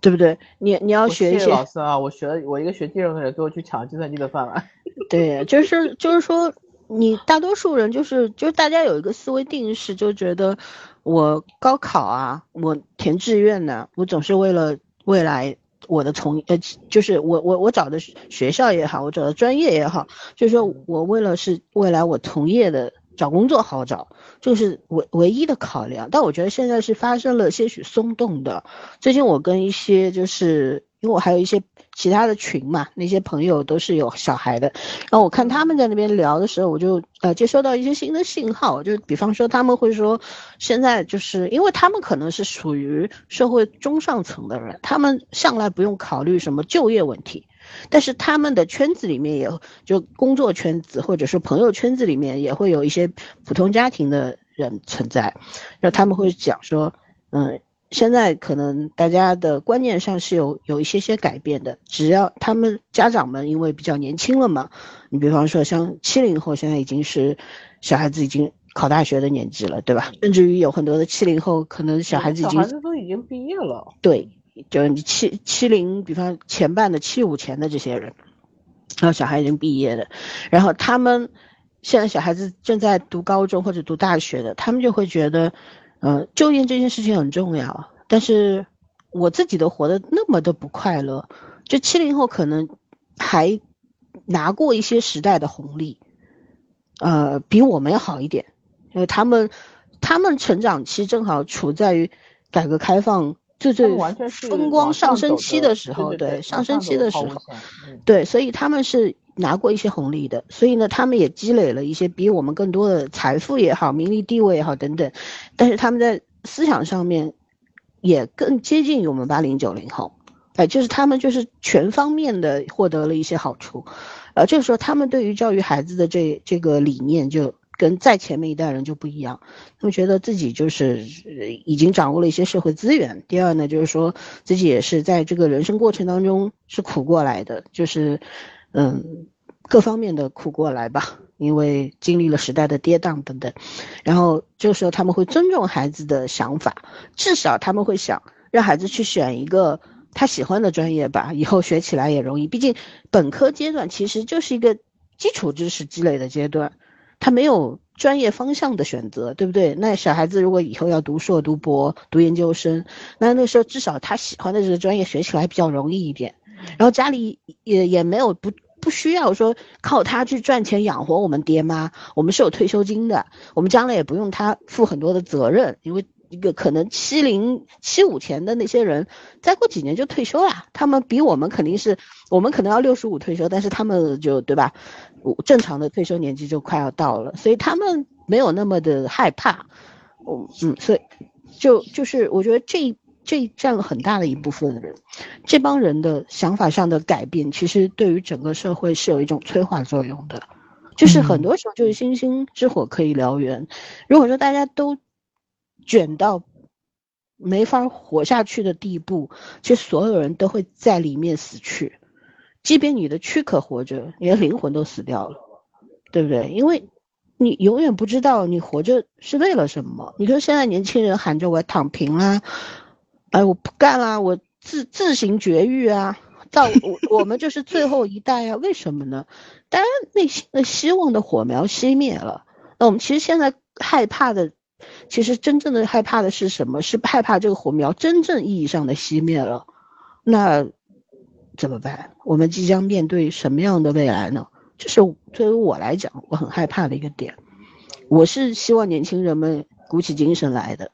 对不对？你你要学一些老师啊，我学了，我一个学金融的人最后去抢计算机的饭碗。对，就是就是说。你大多数人就是就是大家有一个思维定式，就觉得我高考啊，我填志愿呢，我总是为了未来我的从呃，就是我我我找的学校也好，我找的专业也好，就是说我为了是未来我从业的找工作好找，就是唯唯一的考量。但我觉得现在是发生了些许松动的。最近我跟一些就是因为我还有一些。其他的群嘛，那些朋友都是有小孩的，然后我看他们在那边聊的时候，我就呃接收到一些新的信号，就比方说他们会说，现在就是因为他们可能是属于社会中上层的人，他们向来不用考虑什么就业问题，但是他们的圈子里面也就工作圈子或者是朋友圈子里面也会有一些普通家庭的人存在，然后他们会讲说，嗯。现在可能大家的观念上是有有一些些改变的，只要他们家长们因为比较年轻了嘛，你比方说像七零后现在已经是小孩子已经考大学的年纪了，对吧？甚至于有很多的七零后可能小孩子已经小孩子都已经毕业了，对，就是你七七零，比方前半的七五前的这些人，然后小孩已经毕业的，然后他们现在小孩子正在读高中或者读大学的，他们就会觉得。嗯，就业这件事情很重要，但是我自己都活得那么的不快乐。就七零后可能还拿过一些时代的红利，呃，比我们要好一点，因为他们他们成长期正好处在于改革开放最最风光上升期的时候，对上升期的时候，对，所以他们是。拿过一些红利的，所以呢，他们也积累了一些比我们更多的财富也好，名利地位也好等等，但是他们在思想上面也更接近于我们八零九零后，哎，就是他们就是全方面的获得了一些好处，呃，就是说他们对于教育孩子的这这个理念就跟在前面一代人就不一样，他们觉得自己就是已经掌握了一些社会资源，第二呢，就是说自己也是在这个人生过程当中是苦过来的，就是。嗯，各方面的苦过来吧，因为经历了时代的跌宕等等，然后这个时候他们会尊重孩子的想法，至少他们会想让孩子去选一个他喜欢的专业吧，以后学起来也容易。毕竟本科阶段其实就是一个基础知识积累的阶段，他没有专业方向的选择，对不对？那小孩子如果以后要读硕、读博、读研究生，那那时候至少他喜欢的这个专业学起来比较容易一点。然后家里也也没有不不需要说靠他去赚钱养活我们爹妈，我们是有退休金的，我们将来也不用他负很多的责任，因为一个可能七零七五前的那些人，再过几年就退休了，他们比我们肯定是，我们可能要六十五退休，但是他们就对吧，正常的退休年纪就快要到了，所以他们没有那么的害怕，嗯嗯，所以就就是我觉得这。这占了很大的一部分的人，这帮人的想法上的改变，其实对于整个社会是有一种催化作用的。就是很多时候，就是星星之火可以燎原。如果说大家都卷到没法活下去的地步，其实所有人都会在里面死去。即便你的躯壳活着，你的灵魂都死掉了，对不对？因为你永远不知道你活着是为了什么。你说现在年轻人喊着我要躺平啦。哎，我不干了，我自自行绝育啊！到我我们就是最后一代啊，为什么呢？当然内心的希望的火苗熄灭了。那我们其实现在害怕的，其实真正的害怕的是什么？是害怕这个火苗真正意义上的熄灭了。那怎么办？我们即将面对什么样的未来呢？这是作为我来讲，我很害怕的一个点。我是希望年轻人们鼓起精神来的。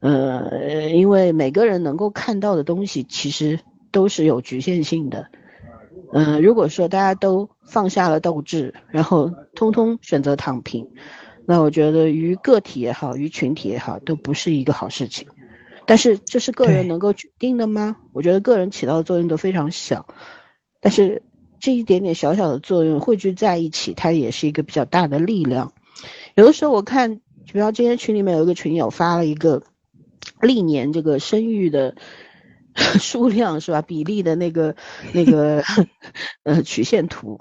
呃，因为每个人能够看到的东西其实都是有局限性的。嗯，如果说大家都放下了斗志，然后通通选择躺平，那我觉得于个体也好，于群体也好，都不是一个好事情。但是这是个人能够决定的吗？我觉得个人起到的作用都非常小，但是这一点点小小的作用汇聚在一起，它也是一个比较大的力量。有的时候我看，比如今天群里面有一个群友发了一个。历年这个生育的 数量是吧？比例的那个那个 呃曲线图，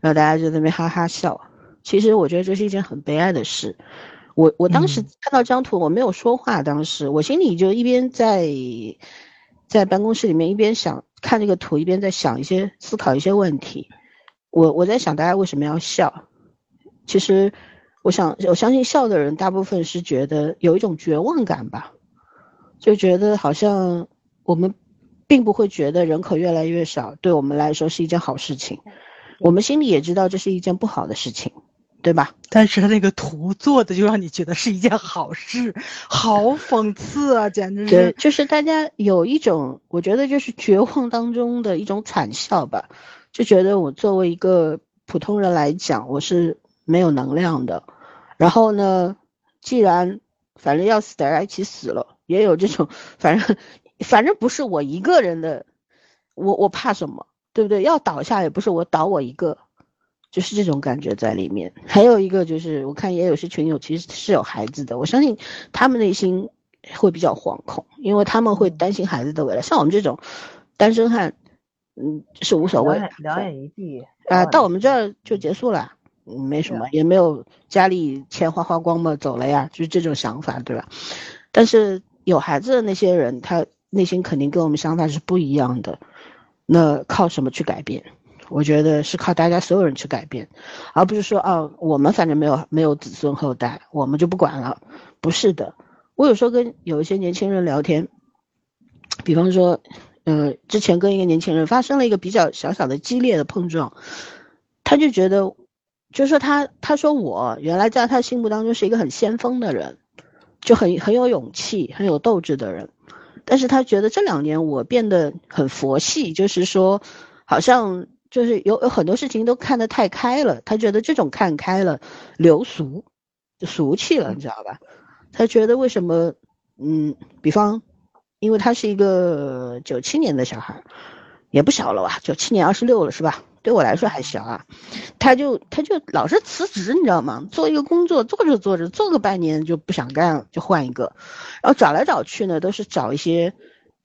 然后大家就在那边哈哈笑。其实我觉得这是一件很悲哀的事。我我当时看到这张图，我没有说话，当时我心里就一边在在办公室里面一边想看这个图，一边在想一些思考一些问题。我我在想大家为什么要笑？其实，我想我相信笑的人大部分是觉得有一种绝望感吧，就觉得好像我们并不会觉得人口越来越少对我们来说是一件好事情，我们心里也知道这是一件不好的事情，对吧？但是他那个图做的就让你觉得是一件好事，好讽刺啊，简直对是，。就是大家有一种，我觉得就是绝望当中的一种惨笑吧，就觉得我作为一个普通人来讲，我是没有能量的。然后呢，既然反正要死大家一起死了，也有这种，反正反正不是我一个人的，我我怕什么，对不对？要倒下也不是我倒我一个，就是这种感觉在里面。还有一个就是，我看也有些群友其实是有孩子的，我相信他们内心会比较惶恐，因为他们会担心孩子的未来。像我们这种单身汉，嗯，是无所谓两眼一闭啊，到我们这儿就结束了，嗯，没什么，也没有家里钱花花光嘛，走了呀，就是这种想法，对吧？但是有孩子的那些人，他内心肯定跟我们想法是不一样的。那靠什么去改变？我觉得是靠大家所有人去改变，而不是说啊，我们反正没有没有子孙后代，我们就不管了。不是的，我有时候跟有一些年轻人聊天，比方说，呃，之前跟一个年轻人发生了一个比较小小的激烈的碰撞，他就觉得，就说他他说我原来在他心目当中是一个很先锋的人，就很很有勇气、很有斗志的人，但是他觉得这两年我变得很佛系，就是说，好像就是有有很多事情都看得太开了，他觉得这种看开了流俗，就俗气了，你知道吧？他觉得为什么，嗯，比方，因为他是一个九七年的小孩，也不小了吧？九七年二十六了是吧？对我来说还行啊，他就他就老是辞职，你知道吗？做一个工作做着做着，做个半年就不想干了，就换一个，然后找来找去呢，都是找一些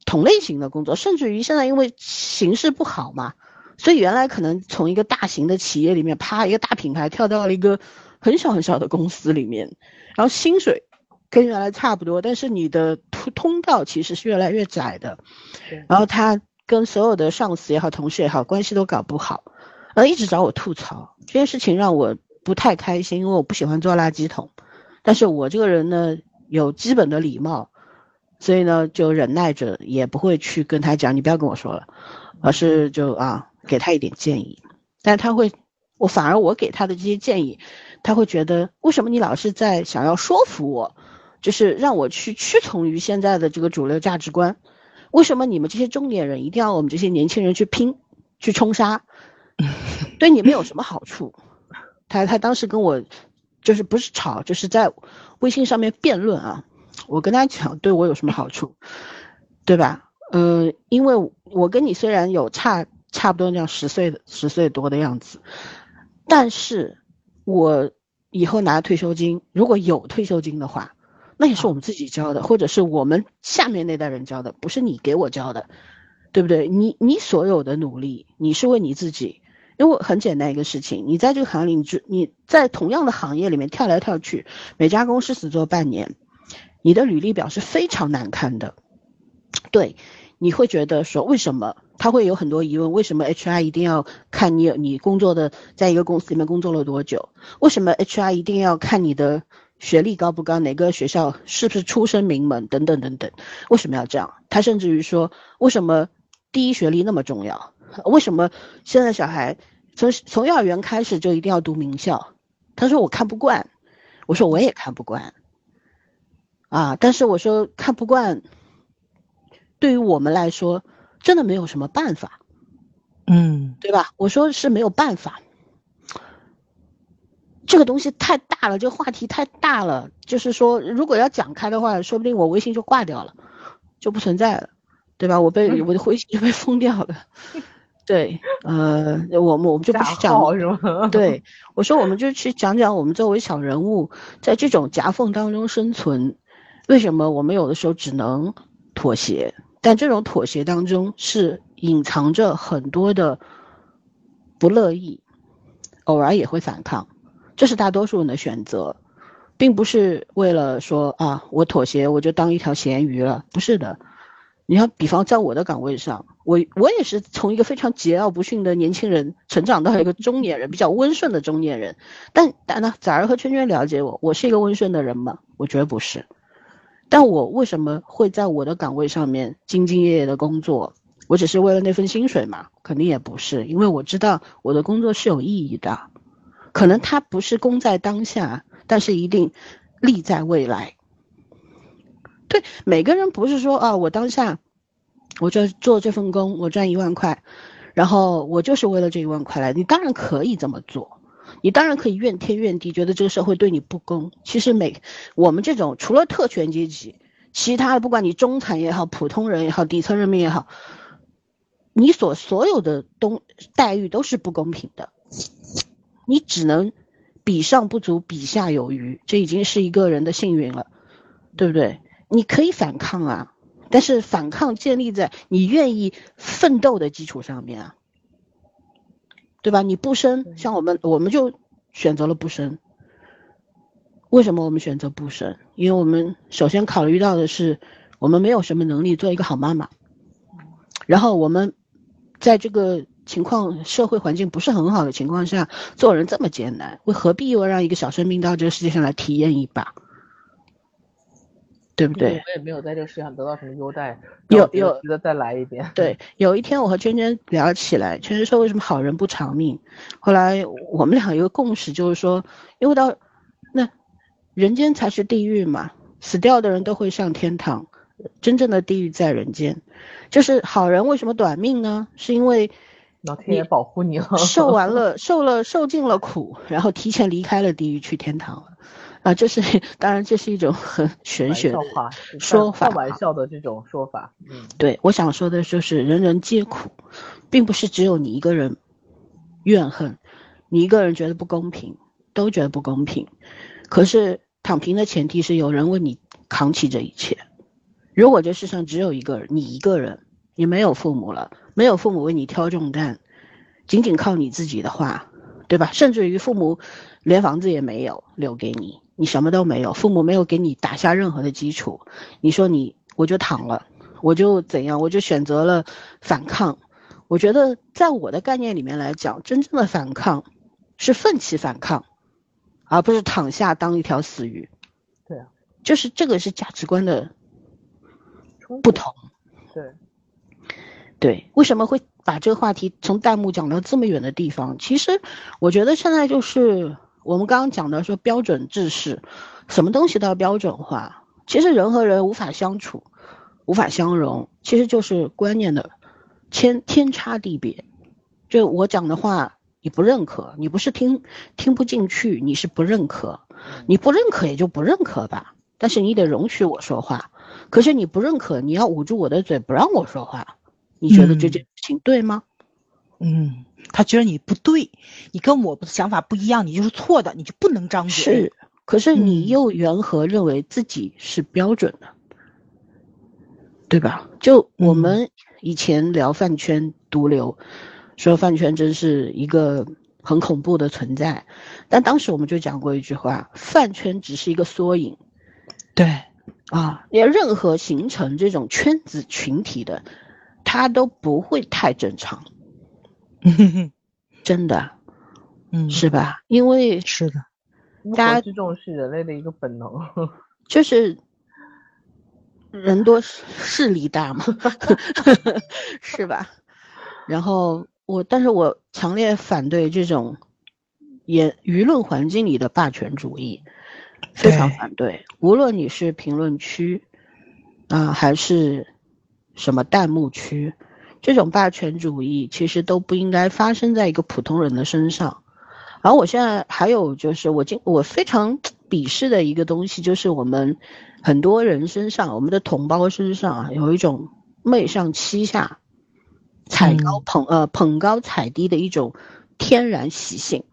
同类型的工作，甚至于现在因为形势不好嘛，所以原来可能从一个大型的企业里面，啪一个大品牌跳到了一个很小很小的公司里面，然后薪水跟原来差不多，但是你的通通道其实是越来越窄的。然后他跟所有的上司也好、同事也好，关系都搞不好，然后一直找我吐槽这件事情，让我不太开心，因为我不喜欢做垃圾桶。但是我这个人呢，有基本的礼貌，所以呢就忍耐着，也不会去跟他讲你不要跟我说了，而是就啊给他一点建议。但他会，我反而我给他的这些建议，他会觉得为什么你老是在想要说服我，就是让我去屈从于现在的这个主流价值观？为什么你们这些中年人一定要我们这些年轻人去拼、去冲杀？对你们有什么好处？他他当时跟我就是不是吵，就是在微信上面辩论啊。我跟他讲，对我有什么好处，对吧？嗯、因为我跟你虽然有差差不多那样十岁的十岁多的样子，但是我以后拿退休金，如果有退休金的话，那也是我们自己教的，或者是我们下面那代人教的，不是你给我教的，对不对？你你所有的努力，你是为你自己，因为很简单一个事情，你在这个行业里，你就你在同样的行业里面跳来跳去，每家公司只做半年，你的履历表是非常难看的，对，你会觉得说为什么他会有很多疑问？为什么 HR 一定要看你你工作的在一个公司里面工作了多久？为什么 HR 一定要看你的学历高不高？哪个学校是不是出身名门？等等等等，为什么要这样？他甚至于说，为什么第一学历那么重要？为什么现在小孩从从幼儿园开始就一定要读名校？他说我看不惯，我说我也看不惯。啊，但是我说看不惯，对于我们来说，真的没有什么办法，嗯对吧？我说是没有办法，这个东西太大了，这个话题太大了。就是说，如果要讲开的话，说不定我微信就挂掉了，就不存在了，对吧？我被我的微信 就被封掉了。对，呃，我们我们就不去讲号是吗？对，我说我们就去讲讲我们作为小人物，在这种夹缝当中生存，为什么我们有的时候只能妥协？但这种妥协当中是隐藏着很多的不乐意，偶尔也会反抗，这是大多数人的选择，并不是为了说啊我妥协我就当一条咸鱼了，不是的，你要比方在我的岗位上，我我也是从一个非常桀骜不驯的年轻人成长到一个中年人，比较温顺的中年人。但但呢，崽儿和圈圈了解我，我是一个温顺的人吗？我觉得不是。但我为什么会在我的岗位上面兢兢业业的工作？我只是为了那份薪水嘛？肯定也不是，因为我知道我的工作是有意义的。可能它不是功在当下，但是一定利在未来。对每个人不是说啊，我当下我这做这份工，我赚一万块，然后我就是为了这一万块来。你当然可以这么做，你当然可以怨天怨地，觉得这个社会对你不公。其实每我们这种除了特权阶级，其他的不管你中产也好，普通人也好，底层人民也好，你所所有的东待遇都是不公平的，你只能比上不足，比下有余，这已经是一个人的幸运了，对不对？你可以反抗啊，但是反抗建立在你愿意奋斗的基础上面啊，对吧？你不生，像我们，我们就选择了不生。为什么我们选择不生？因为我们首先考虑到的是，我们没有什么能力做一个好妈妈，然后我们在这个情况、社会环境不是很好的情况下，做人这么艰难，为何必要让一个小生命到这个世界上来体验一把？对不对？我也没有在这个世界上得到什么优待，有有值得再来一遍。对，有一天我和娟娟聊起来，娟娟说为什么好人不长命？后来我们俩有个共识，就是说，因为到那人间才是地狱嘛，死掉的人都会上天堂，真正的地狱在人间。就是好人为什么短命呢？是因为老天爷保护你了，受完了 受了受尽了苦，然后提前离开了地狱去天堂了。啊，这是当然，这是一种很玄学的说法，开玩笑的这种说法。嗯，对，我想说的就是人人皆苦，并不是只有你一个人怨恨，你一个人觉得不公平，都觉得不公平。可是躺平的前提是有人为你扛起这一切。如果这世上只有一个人，你一个人，你没有父母了，没有父母为你挑重担，仅仅靠你自己的话，对吧？甚至于父母连房子也没有留给你。你什么都没有，父母没有给你打下任何的基础，你说你我就躺了，我就怎样，我就选择了反抗。我觉得在我的概念里面来讲，真正的反抗是奋起反抗，而不是躺下当一条死鱼。对啊，就是这个是价值观的不同。对，对，为什么会把这个话题从弹幕讲到这么远的地方？其实我觉得现在就是。我们刚刚讲的说标准制式，什么东西都要标准化。其实人和人无法相处，无法相容，其实就是观念的天天差地别。就我讲的话，你不认可，你不是听听不进去，你是不认可。你不认可也就不认可吧，但是你得容许我说话。可是你不认可，你要捂住我的嘴不让我说话，你觉得这件事情对吗？嗯。他觉得你不对，你跟我的想法不一样，你就是错的，你就不能张嘴。是，可是你又缘何认为自己是标准的，对吧？就我们以前聊饭圈毒瘤，说饭圈真是一个很恐怖的存在，但当时我们就讲过一句话：饭圈只是一个缩影。对，啊，连任何形成这种圈子群体的，他都不会太正常。真的，嗯，是吧？因为是的，大家这种是人类的一个本能，就是人多势力大嘛，是吧？然后我，但是我强烈反对这种言舆论环境里的霸权主义，非常反对。无论你是评论区啊，还是什么弹幕区。这种霸权主义其实都不应该发生在一个普通人的身上，而我现在还有就是我今我非常鄙视的一个东西，就是我们很多人身上，我们的同胞身上啊，有一种媚上欺下、踩高捧呃捧高踩低的一种天然习性，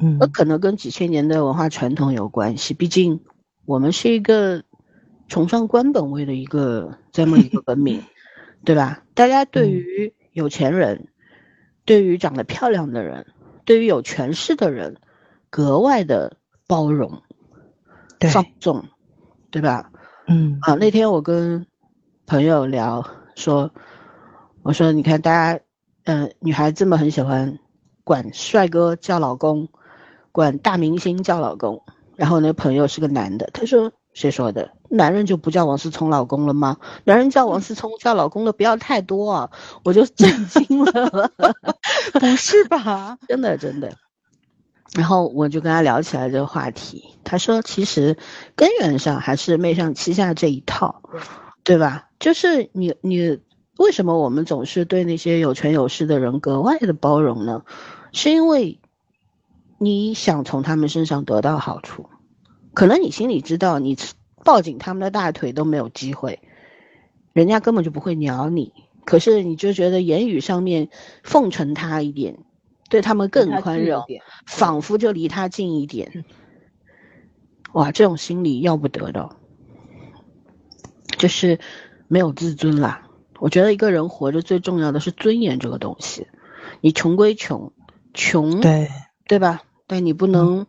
嗯，那可能跟几千年的文化传统有关系，毕竟我们是一个崇尚官本位的一个 这么一个文明。对吧？大家对于有钱人，对于长得漂亮的人，对于有权势的人，格外的包容、放纵，对吧？嗯啊，那天我跟朋友聊说，我说你看大家，嗯、女孩子们很喜欢管帅哥叫老公，管大明星叫老公。然后那朋友是个男的，他说谁说的？男人就不叫王思聪老公了吗？男人叫王思聪叫老公的不要太多啊！我就震惊了，不是吧？真的真的。然后我就跟他聊起来这个话题，他说其实根源上还是媚上欺下这一套，对吧？就是你你为什么我们总是对那些有权有势的人格外的包容呢？是因为你想从他们身上得到好处，可能你心里知道你抱紧他们的大腿都没有机会，人家根本就不会鸟你，可是你就觉得言语上面奉承他一点，对他们更宽容，仿佛就离他近一点。哇，这种心理要不得的，就是没有自尊啦。我觉得一个人活着最重要的是尊严这个东西。你穷归穷，穷对对吧？但你不能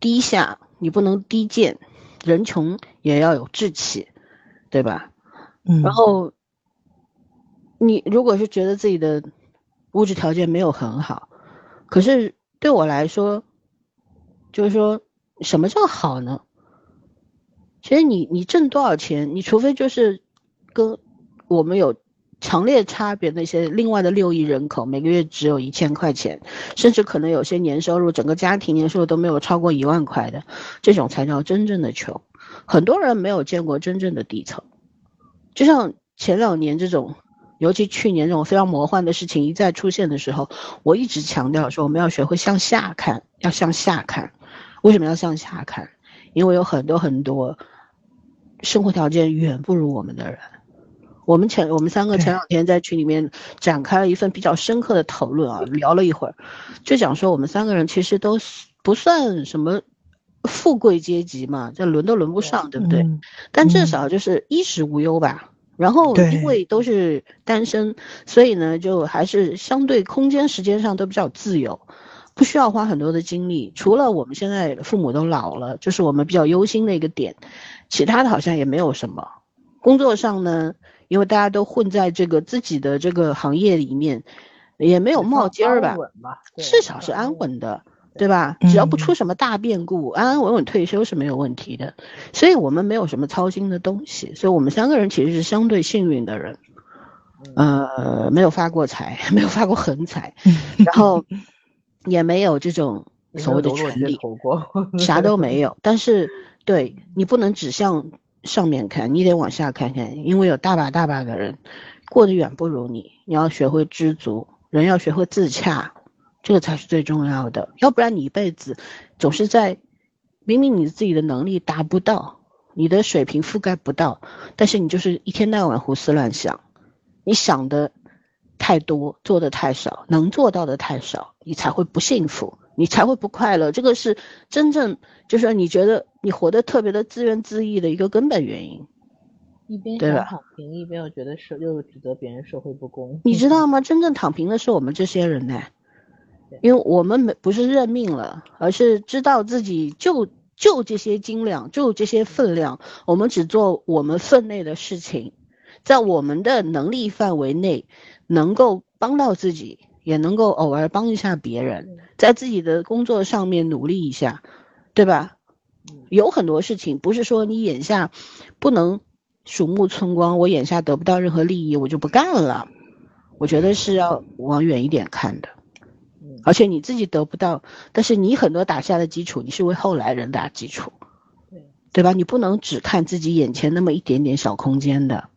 低下，你不能低贱，人穷也要有志气，对吧？嗯，然后，你如果是觉得自己的物质条件没有很好，可是对我来说，就是说什么叫好呢？其实你你挣多少钱，你除非就是跟我们有强烈差别那些另外的六亿人口，每个月只有一千块钱，甚至可能有些年收入整个家庭年收入都没有超过一万块的，这种才叫真正的穷。很多人没有见过真正的底层。就像前两年这种，尤其去年这种非常魔幻的事情一再出现的时候，我一直强调说我们要学会向下看，要向下看。为什么要向下看？因为有很多很多生活条件远不如我们的人。我们前我们三个前两天在群里面展开了一份比较深刻的讨论啊，聊了一会儿，就讲说我们三个人其实都不算什么富贵阶级嘛，这轮都轮不上，对不对？嗯但至少就是衣食无忧吧。然后因为都是单身，所以呢，就还是相对空间、时间上都比较自由，不需要花很多的精力。除了我们现在父母都老了，就是我们比较忧心的一个点，其他的好像也没有什么。工作上呢，因为大家都混在这个自己的这个行业里面，也没有冒尖儿吧，至少是安稳的。对吧？只要不出什么大变故，安安稳稳退休是没有问题的。所以我们没有什么操心的东西，所以我们三个人其实是相对幸运的人。呃，没有发过财，没有发过横财，然后也没有这种所谓的权利，啥都没 有。但是，对你不能指向上面看，你得往下看看，因为有大把大把的人过得远不如你。你要学会知足，人要学会自洽，这个才是最重要的。要不然你一辈子总是在明明你自己的能力达不到，你的水平覆盖不到，但是你就是一天到晚胡思乱想，你想的太多，做的太少，能做到的太少，你才会不幸福，你才会不快乐。这个是真正就是你觉得你活得特别的自怨自艾的一个根本原因。一边想躺平，一边又觉得社又指责别人社会不公。你知道 吗？真正躺平的是我们这些人呢，因为我们没不是认命了，而是知道自己就就这些斤两，就这些分量，我们只做我们分内的事情，在我们的能力范围内，能够帮到自己，也能够偶尔帮一下别人，在自己的工作上面努力一下，对吧？有很多事情不是说你眼下不能鼠目寸光，我眼下得不到任何利益，我就不干了。我觉得是要往远一点看的，而且你自己得不到，但是你很多打下的基础，你是为后来人打基础，对对吧？你不能只看自己眼前那么一点点小空间的。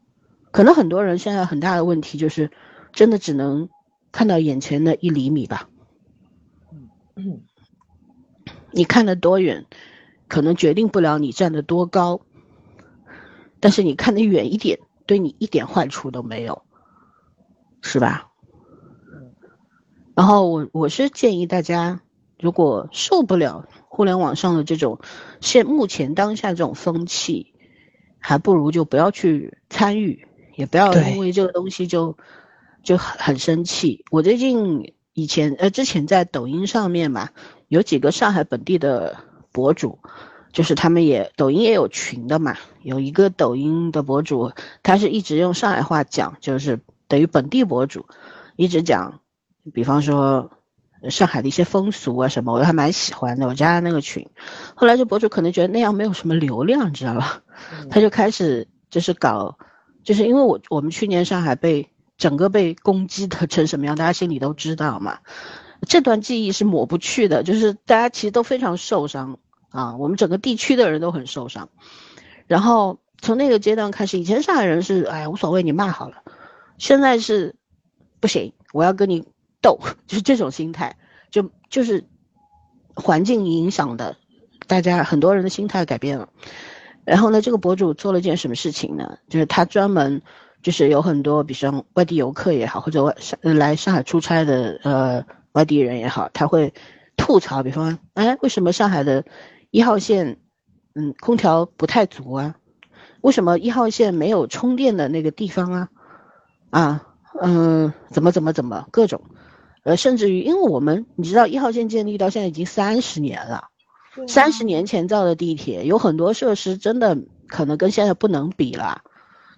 可能很多人现在很大的问题就是，真的只能看到眼前的一厘米吧。你看得多远，可能决定不了你站得多高。但是你看得远一点，对你一点坏处都没有，是吧？然后我我是建议大家，如果受不了互联网上的这种现目前当下这种风气，还不如就不要去参与，也不要因为这个东西就就很很生气。我最近以前呃之前在抖音上面嘛，有几个上海本地的博主，就是他们也抖音也有群的嘛，有一个抖音的博主，他是一直用上海话讲，就是等于本地博主，一直讲，比方说上海的一些风俗啊什么，我还蛮喜欢的，我加了那个群。后来这博主可能觉得那样没有什么流量，你知道吧？他就开始就是搞，就是因为我我们去年上海被整个被攻击的成什么样，大家心里都知道嘛。这段记忆是抹不去的，就是大家其实都非常受伤啊，我们整个地区的人都很受伤。然后从那个阶段开始，以前上海人是哎无所谓，你骂好了，现在是不行，我要跟你斗，就是这种心态，就就是环境影响的，大家很多人的心态改变了。然后呢，这个博主做了件什么事情呢？就是他专门就是有很多，比如说外地游客也好，或者外上来上海出差的呃。外地人也好，他会吐槽，比方，哎，为什么上海的一号线，嗯，空调不太足啊？为什么一号线没有充电的那个地方啊？啊，嗯，怎么怎么怎么各种，呃，甚至于，因为我们你知道一号线建立到现在已经三十年了，三十年前造的地铁，有很多设施真的可能跟现在不能比了。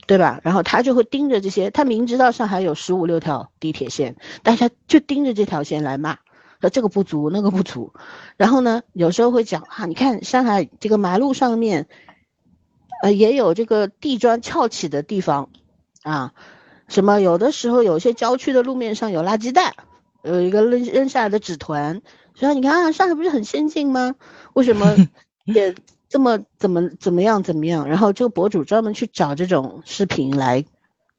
对吧？然后他就会盯着这些，他明知道上海有十五六条地铁线，但是他就盯着这条线来骂，说这个不足，那个不足。然后呢，有时候会讲哈，你看上海这个马路上面，呃，也有这个地砖翘起的地方，啊，什么有的时候有些郊区的路面上有垃圾袋，有一个扔扔下来的纸团，说你看上海不是很先进吗？为什么 也？这么怎么怎么样怎么样？然后这个博主专门去找这种视频来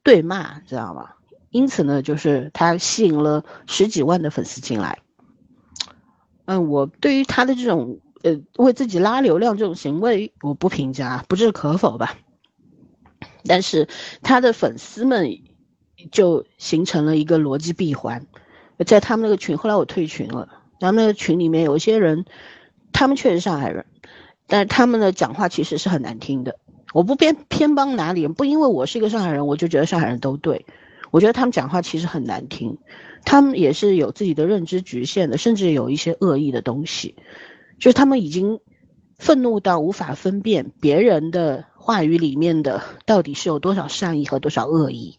对骂，知道吗？因此呢，就是他吸引了十几万的粉丝进来。嗯，我对于他的这种呃为自己拉流量这种行为，我不评价，不置可否吧。但是他的粉丝们就形成了一个逻辑闭环，在他们那个群，后来我退群了。然后那个群里面有一些人，他们确实上海人。但是他们的讲话其实是很难听的。我不偏偏帮哪里人，不因为我是一个上海人，我就觉得上海人都对。我觉得他们讲话其实很难听，他们也是有自己的认知局限的，甚至有一些恶意的东西。就是他们已经愤怒到无法分辨别人的话语里面的到底是有多少善意和多少恶意。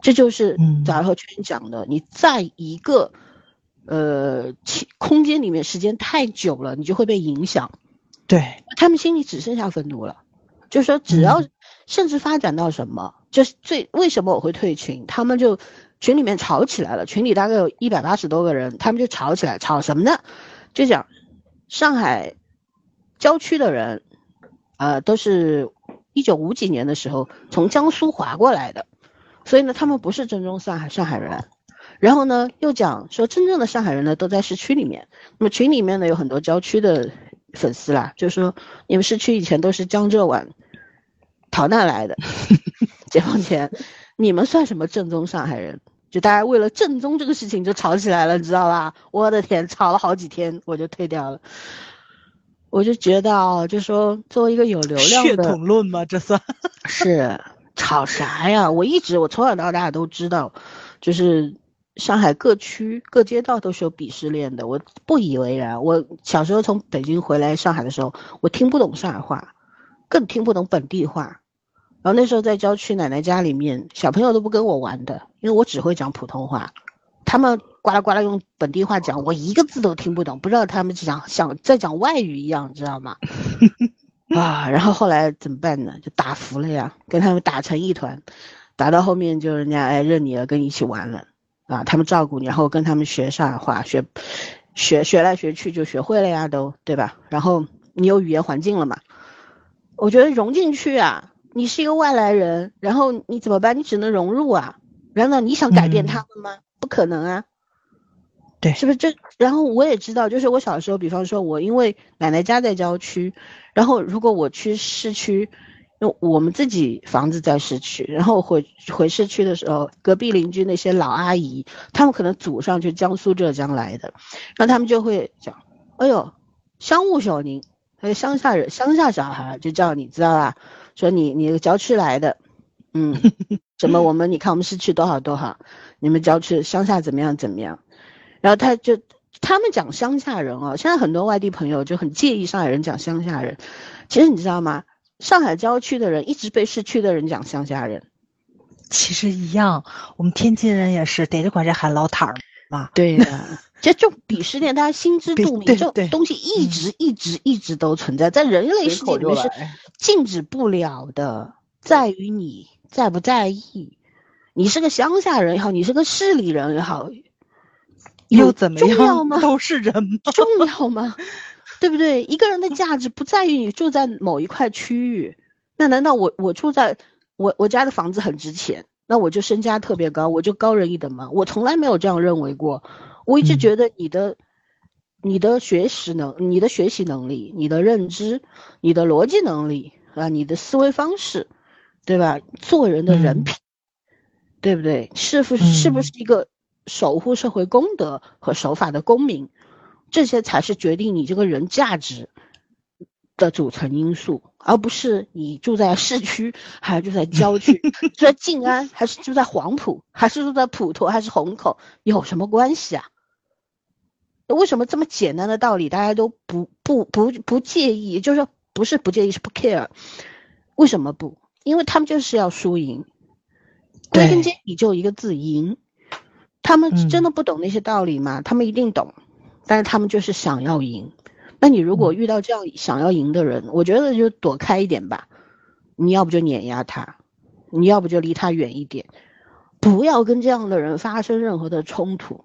这就是早和圈讲的，你在一个呃空间里面时间太久了，你就会被影响。对他们心里只剩下愤怒了，就是说，只要甚至发展到什么，就是最为什么我会退群，他们就群里面吵起来了，群里大概有一百八十多个人，他们就吵起来，吵什么呢？就讲上海郊区的人，呃，都是一九五几年的时候从江苏划过来的，所以呢，他们不是正宗上海上海人。然后呢，又讲说真正的上海人呢都在市区里面，那么群里面呢有很多郊区的。粉丝啦，就说你们市区以前都是江浙皖逃难来的，解放前，你们算什么正宗上海人？就大家为了正宗这个事情就吵起来了，你知道吧？我的天，吵了好几天，我就退掉了。我就觉得啊，就说作为一个有流量的血统论吗？这算是吵啥呀？我一直我从小到大都知道，就是。上海各区各街道都是有鄙视链的，我不以为然。我小时候从北京回来上海的时候，我听不懂上海话，更听不懂本地话。然后那时候在郊区奶奶家里面，小朋友都不跟我玩的，因为我只会讲普通话，他们呱啦呱啦用本地话讲，我一个字都听不懂，不知道他们讲想在讲外语一样，知道吗？啊，然后后来怎么办呢？就打服了呀，跟他们打成一团，打到后面就人家哎认你了，跟你一起玩了。啊，他们照顾你，然后跟他们学上海话，学学学来学去就学会了呀，都对吧？然后你有语言环境了嘛？我觉得融进去啊，你是一个外来人，然后你怎么办？你只能融入啊。然后你想改变他们吗？不可能啊。对，是不是这？然后我也知道，就是我小时候，比方说我因为奶奶家在郊区，然后如果我去市区。我们自己房子在市区，然后回回市区的时候，隔壁邻居那些老阿姨，他们可能祖上就江苏浙江来的，然后他们就会讲，哎呦，乡务小宁，还有乡下人，乡下小孩就叫你知道吧？说你你郊区来的，嗯，什么我们你看我们市区多好多好，你们郊区乡下怎么样怎么样？然后他就他们讲乡下人哦，现在很多外地朋友就很介意上海人讲乡下人。其实你知道吗？上海郊区的人一直被市区的人讲乡下人。其实一样，我们天津人也是逮着管这喊老摊儿嘛。对的，这这种鄙视链大家心知肚明，对这东西一直一直一直都存在，在人类世界里面是禁止不了的，在于你在不在意。你是个乡下人也好，你是个市里人也好，又怎么样重要样？吗？都是人嘛。重要吗？对不对？一个人的价值不在于你住在某一块区域，那难道我我住在我我家的房子很值钱，那我就身家特别高，我就高人一等吗？我从来没有这样认为过。我一直嗯觉得你的、你的学习能、你的学习能力、你的认知、你的逻辑能力啊、你的思维方式，对吧？做人的人嗯品，对不对？是不是是不嗯是一个守护社会公德和守法的公民？这些才是决定你这个人价值的组成因素，而不是你住在市区还是住在郊区，住在静安还是住在黄埔，还是住在普陀还是虹口，有什么关系啊？为什么这么简单的道理大家都不不不不介意？就是说不是不介意，是不 care。为什么不？因为他们就是要输赢，归根对结底就一个字赢。他们嗯真的不懂那些道理吗？他们一定懂，但是他们就是想要赢。那你如果遇到这样想要赢的人，我觉得就躲开一点吧。你要不就碾压他，你要不就离他远一点，不要跟这样的人发生任何的冲突。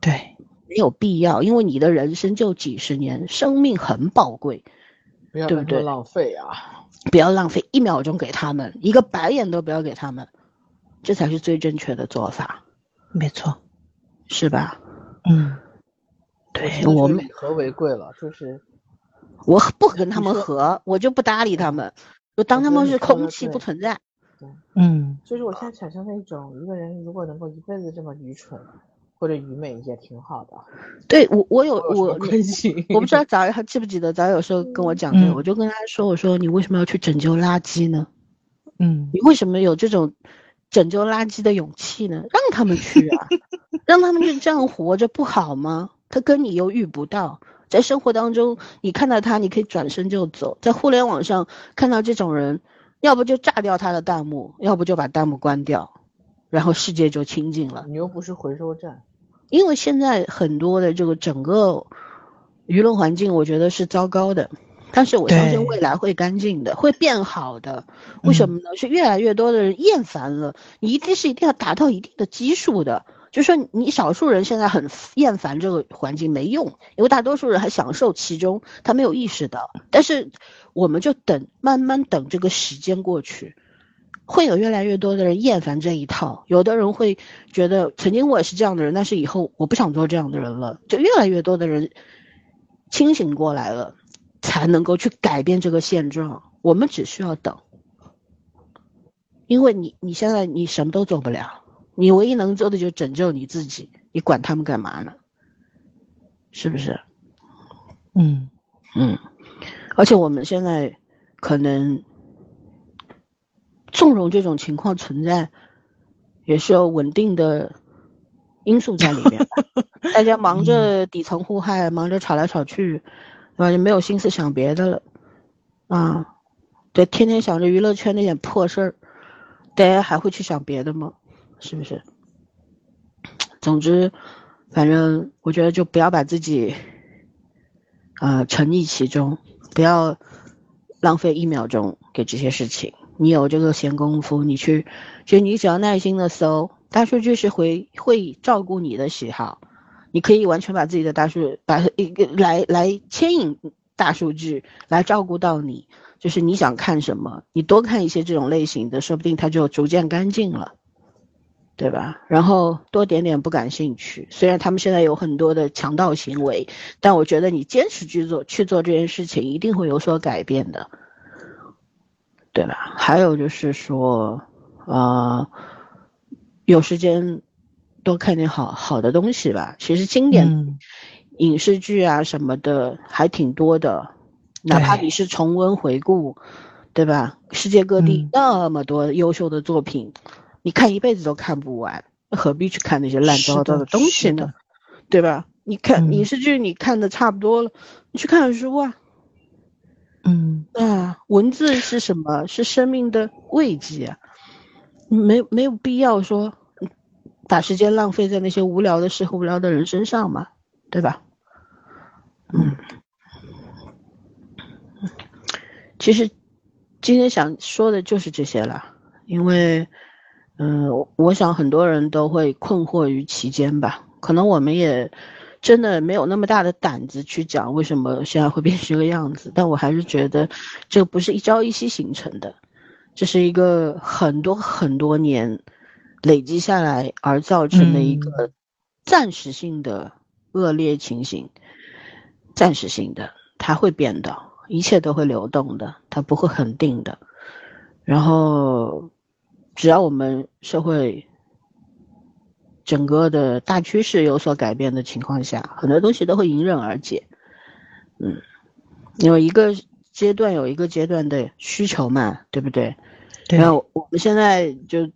对，没有必要，因为你的人生就几十年，生命很宝贵，不要浪费啊！不要浪费一秒钟给他们，一个白眼都不要给他们，这才是最正确的做法，没错。是吧？嗯，对我们和为贵了，就是我不跟他们和，我就不搭理他们，就当他们是空气不存在。嗯，就是我现在产生了一种，一个人如果能够一辈子这么愚蠢或者愚昧也挺好的。对我，我有我我不知道早上还记不记得，早有时候跟我讲这个，嗯我就跟他说，我说你为什么要去拯救垃圾呢？嗯，你为什么有这种拯救垃圾的勇气呢？让他们去啊，让他们就这样活着不好吗？他跟你又遇不到，在生活当中你看到他，你可以转身就走；在互联网上看到这种人，要不就炸掉他的弹幕，要不就把弹幕关掉，然后世界就清净了。你又不是回收站，因为现在很多的这个整个舆论环境，我觉得是糟糕的，但是我相信未来会干净的，会变好的。为什么呢？是越来越多的人厌烦了，你一定是一定要达到一定的基数的。就说你少数人现在很厌烦这个环境没用，因为大多数人还享受其中，他没有意识到。但是我们就等，慢慢等这个时间过去，会有越来越多的人厌烦这一套。有的人会觉得，曾经我也是这样的人，但是以后我不想做这样的人了。就越来越多的人清醒过来了，才能够去改变这个现状。我们只需要等，因为你你现在你什么都做不了，你唯一能做的就拯救你自己，你管他们干嘛呢？是不是？嗯，嗯，而且我们现在可能纵容这种情况存在，也是有稳定的因素在里面。大家忙着底层互害，忙着吵来吵去，对吧？就没有心思想别的了，啊，对，天天想着娱乐圈那点破事儿，大家还会去想别的吗？是不是？总之，反正我觉得就不要把自己。啊、沉溺其中，不要浪费一秒钟给这些事情。你有这个闲工夫，你去，就你只要耐心的搜，大数据是会会照顾你的喜好，你可以完全把自己的大数把一个来来牵引大数据来照顾到你，就是你想看什么，你多看一些这种类型的，说不定它就逐渐干净了。对吧？然后多点点不感兴趣，虽然他们现在有很多的强盗行为，但我觉得你坚持去做去做这件事情，一定会有所改变的，对吧？还有就是说，呃，有时间多看点好好的东西吧。其实经典嗯影视剧啊什么的还挺多的，哪怕你是重温回顾，对吧？世界各地嗯那么多优秀的作品，你看一辈子都看不完，何必去看那些乱是糟糟的东西呢？对吧？你看嗯影视剧你看的差不多了，你去看看书啊。嗯啊，文字是什么？是生命的慰藉啊，没没有必要说嗯把时间浪费在那些无聊的事和无聊的人身上嘛，对吧？嗯，其实今天想说的就是这些了，因为，嗯、我我想很多人都会困惑于其间吧，可能我们也真的没有那么大的胆子去讲为什么现在会变成这个样子，但我还是觉得这不是一朝一夕形成的，这是一个很多很多年累积下来而造成的一个暂时性的恶劣情形，暂时性的，它会变的，一切都会流动的，它不会恒定的。然后，只要我们社会整个的大趋势有所改变的情况下，很多东西都会迎刃而解。嗯，因为一个阶段有一个阶段的需求嘛，对不对？对然后我们现在就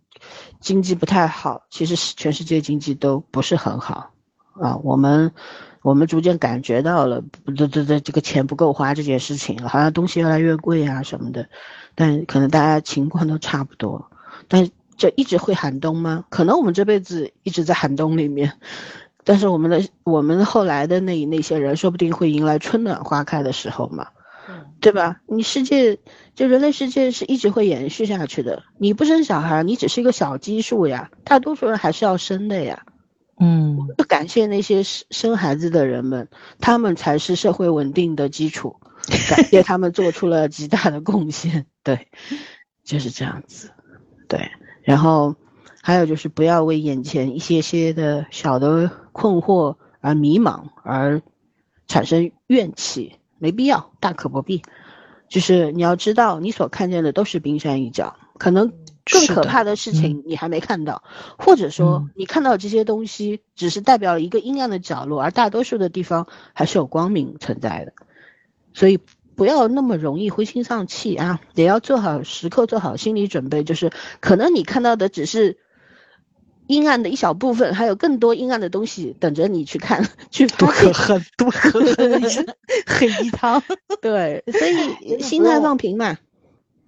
经济不太好，其实是全世界经济都不是很好啊。我们我们逐渐感觉到了，这这这这个钱不够花这件事情，好像东西越来越贵啊什么的。但可能大家情况都差不多，但这一直会寒冬吗？可能我们这辈子一直在寒冬里面，但是我们的我们后来的那那些人，说不定会迎来春暖花开的时候嘛。嗯对吧？你世界，就人类世界是一直会延续下去的。你不生小孩，你只是一个小基数呀，大多数人还是要生的呀。嗯就感谢那些生生孩子的人们，他们才是社会稳定的基础，感谢他们做出了极大的贡献。对，就是这样子。对，然后还有就是不要为眼前一些些的小的困惑而迷茫，而产生怨气，没必要，大可不必。就是你要知道，你所看见的都是冰山一角，可能更可怕的事情你还没看到，或者说嗯你看到这些东西只是代表了一个阴暗的角落，而大多数的地方还是有光明存在的。所以不要那么容易灰心丧气啊，也要做好时刻做好心理准备，就是可能你看到的只是阴暗的一小部分，还有更多阴暗的东西等着你去看 去多可恨，多可恨，黑鸡汤。对，所以 心态放平嘛，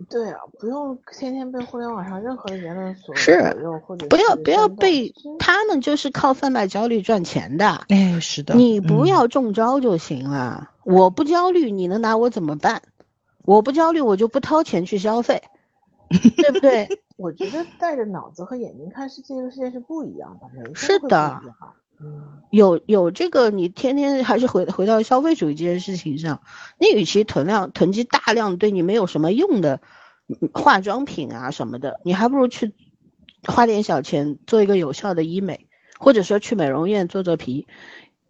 对啊，不用天天被互联网上任何的言论所是左右，或者不要不要被他们就是靠贩卖焦虑赚钱的，哎，是的，你不嗯要中招就行了。我不焦虑，你能拿我怎么办？我不焦虑，我就不掏钱去消费，对不对？我觉得带着脑子和眼睛看世界，这个世界是不一样的，是的有有这个，你天天还是回回到消费主义这件事情上，你与其囤量囤积大量对你没有什么用的化妆品啊什么的，你还不如去花点小钱做一个有效的医美，或者说去美容院做做皮，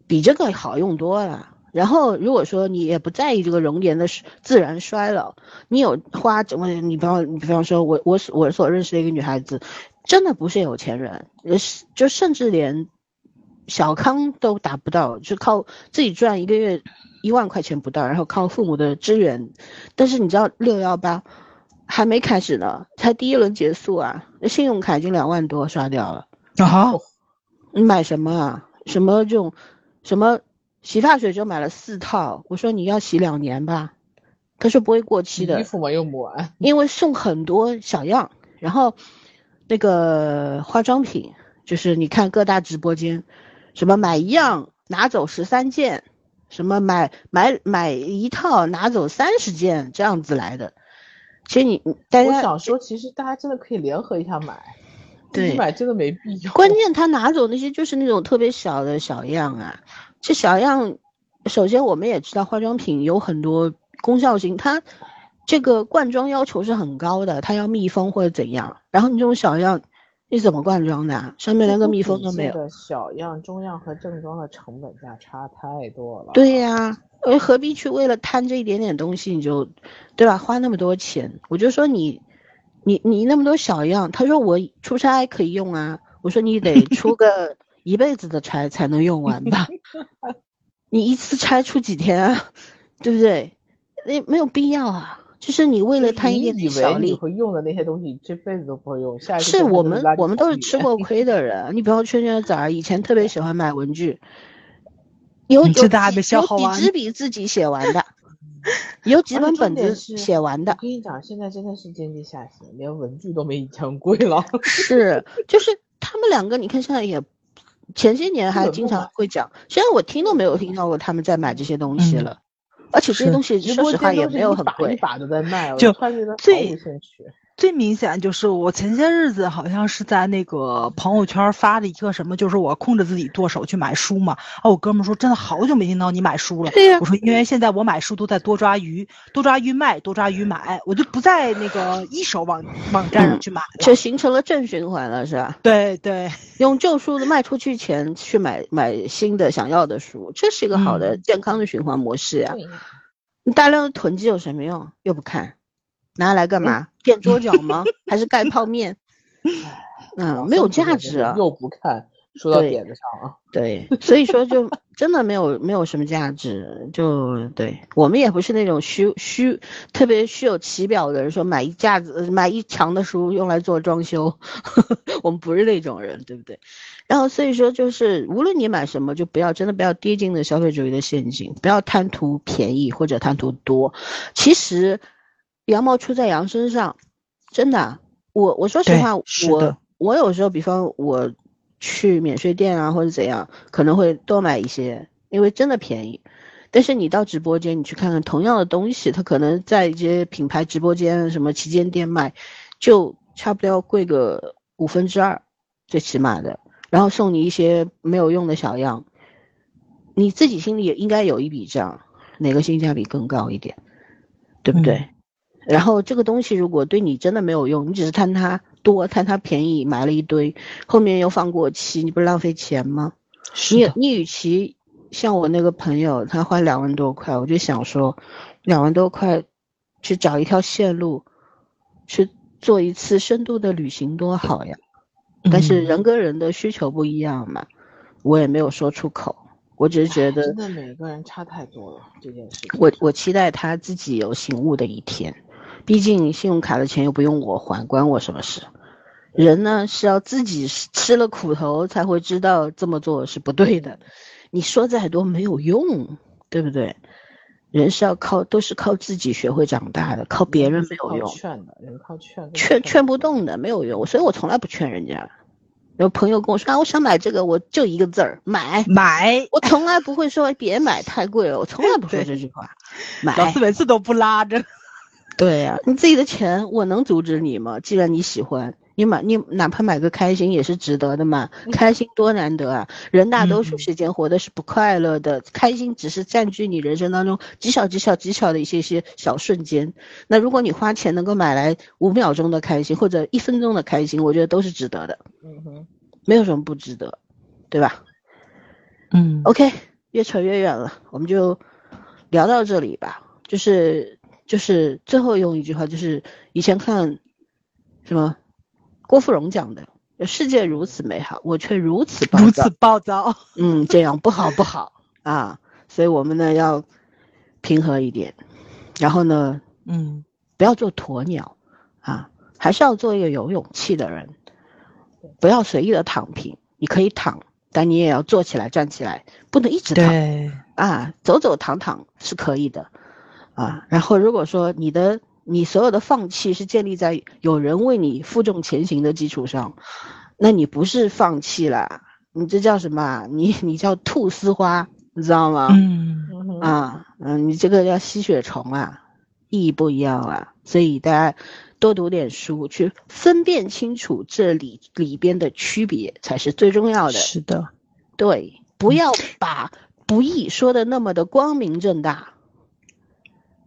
比这个好用多了。然后，如果说你也不在意这个容颜的自然衰老，你有花怎么？你比方你比方说我我所我所认识的一个女孩子，真的不是有钱人，呃是就甚至连小康都达不到，就靠自己赚一个月一万块钱不到，然后靠父母的支援。但是你知道六幺八还没开始呢，才第一轮结束啊，那信用卡已经两万多刷掉了。啊，你买什么啊？什么这种什么洗发水就买了四套，我说你要洗两年吧，他说不会过期的衣，服嘛用不完，因为送很多小样，然后那个化妆品，就是你看各大直播间，什么买一样拿走十三件，什么买买买一套拿走三十件，这样子来的。其实你你大我家想说，其实大家真的可以联合一下买，对买真的没必要。关键他拿走那些就是那种特别小的小样啊，这小样，首先我们也知道化妆品有很多功效性，它这个罐装要求是很高的，它要密封或者怎样，然后你这种小样，你怎么灌装的啊？上面连个密封都没有。的小样、中样和正装的成本价差太多了。对呀、呃，何必去为了贪这一点点东西你就，对吧？花那么多钱，我就说你，你你那么多小样，他说我出差可以用啊，我说你得出个 一辈子的差才能用完吧，你一次差出几天啊，对不对？那没有必要啊，就是你为了贪一点你以为你点小利，会用的那些东西，你这辈子都不会用。下是我们我们都是吃过亏的人。你比方圈圈仔儿以前特别喜欢买文具，有几消耗完有几支笔自己写完的，有几本本子写完的我。跟你讲，现在真的是经济下行，连文具都没以前贵了。是，就是他们两个，你看现在也，前些年还经常会讲，虽然我听都没有听到过他们在买这些东西嗯了，而且这些东西直播说实话也没有很一把一贵。把的在卖，就最。最明显就是我前些日子好像是在那个朋友圈发了一个什么，就是我控制自己剁手去买书嘛。啊，我哥们说真的好久没听到你买书了。对呀我说因为现在我买书都在多抓鱼，多抓鱼卖，多抓鱼买，我就不在那个一手网网站上去买了。这形成了正循环了，是吧？对对，用旧书的卖出去钱去买买新的想要的书，这是一个好的、嗯健康的循环模式呀、对你大量的囤积有什么用？又不看，拿来干嘛？垫桌脚吗？还是盖泡面？嗯，没有价值啊。又不看，说到点子上啊。对，所以说就真的没有没有什么价值，就对我们也不是那种虚虚特别虚有其表的人，说买一架子买一墙的书用来做装修，我们不是那种人，对不对？然后所以说就是无论你买什么，就不要真的不要跌进了消费主义的陷阱，不要贪图便宜或者贪图多。其实羊毛出在羊身上，真的啊，我我说实话，我我有时候，比方我去免税店啊或者怎样，可能会多买一些，因为真的便宜。但是你到直播间，你去看看同样的东西，它可能在一些品牌直播间、什么旗舰店卖，就差不多要贵个五分之二，最起码的，然后送你一些没有用的小样，你自己心里也应该有一笔账，哪个性价比更高一点，对不对？嗯然后这个东西如果对你真的没有用，你只是贪它多、贪它便宜，买了一堆，后面又放过期，你不是浪费钱吗？你是的，你与其像我那个朋友，他花两万多块，我就想说，两万多块去找一条线路，去做一次深度的旅行多好呀！但是嗯人跟人的需求不一样嘛，我也没有说出口，我只是觉得真的每个人差太多了，这件事情。我我期待他自己有醒悟的一天，毕竟信用卡的钱又不用我还，关我什么事？人呢是要自己吃了苦头才会知道这么做是不对的。你说再多没有用，对不对？人是要靠都是靠自己学会长大的，靠别人没有用，劝的，人靠劝跟劝劝不动的没有用，所以我从来不劝人家。有朋友跟我说啊，我想买这个，我就一个字儿买。买。我从来不会说别买太贵了，我从来不说这句话。买，每次都不拉着。对呀、你自己的钱，我能阻止你吗？既然你喜欢，你买你哪怕买个开心也是值得的嘛。开心多难得啊！人大多数嗯时间活的是不快乐的，开心只是占据你人生当中极小极小极小的一些些小瞬间。那如果你花钱能够买来五秒钟的开心或者一分钟的开心，我觉得都是值得的，嗯哼，没有什么不值得，对吧？嗯 OK，越扯越远了，我们就聊到这里吧。就是就是最后用一句话，就是以前看什么郭芙蓉讲的，世界如此美好，我却如此暴躁如此。暴躁。嗯，这样不好不好啊，所以我们呢要平和一点，然后呢嗯，不要做鸵鸟啊，还是要做一个有勇气的人，不要随意的躺平。你可以躺，但你也要坐起来、站起来，不能一直躺。对，啊，走走躺躺是可以的，啊，然后如果说你的你所有的放弃是建立在有人为你负重前行的基础上，那你不是放弃了，你这叫什么啊？你你叫菟丝花，你知道吗？嗯，啊，嗯，你这个叫吸血虫啊，意义不一样啊，所以大家多读点书，去分辨清楚这里里边的区别才是最重要的。是的，对，不要把不易说的那么的光明正大。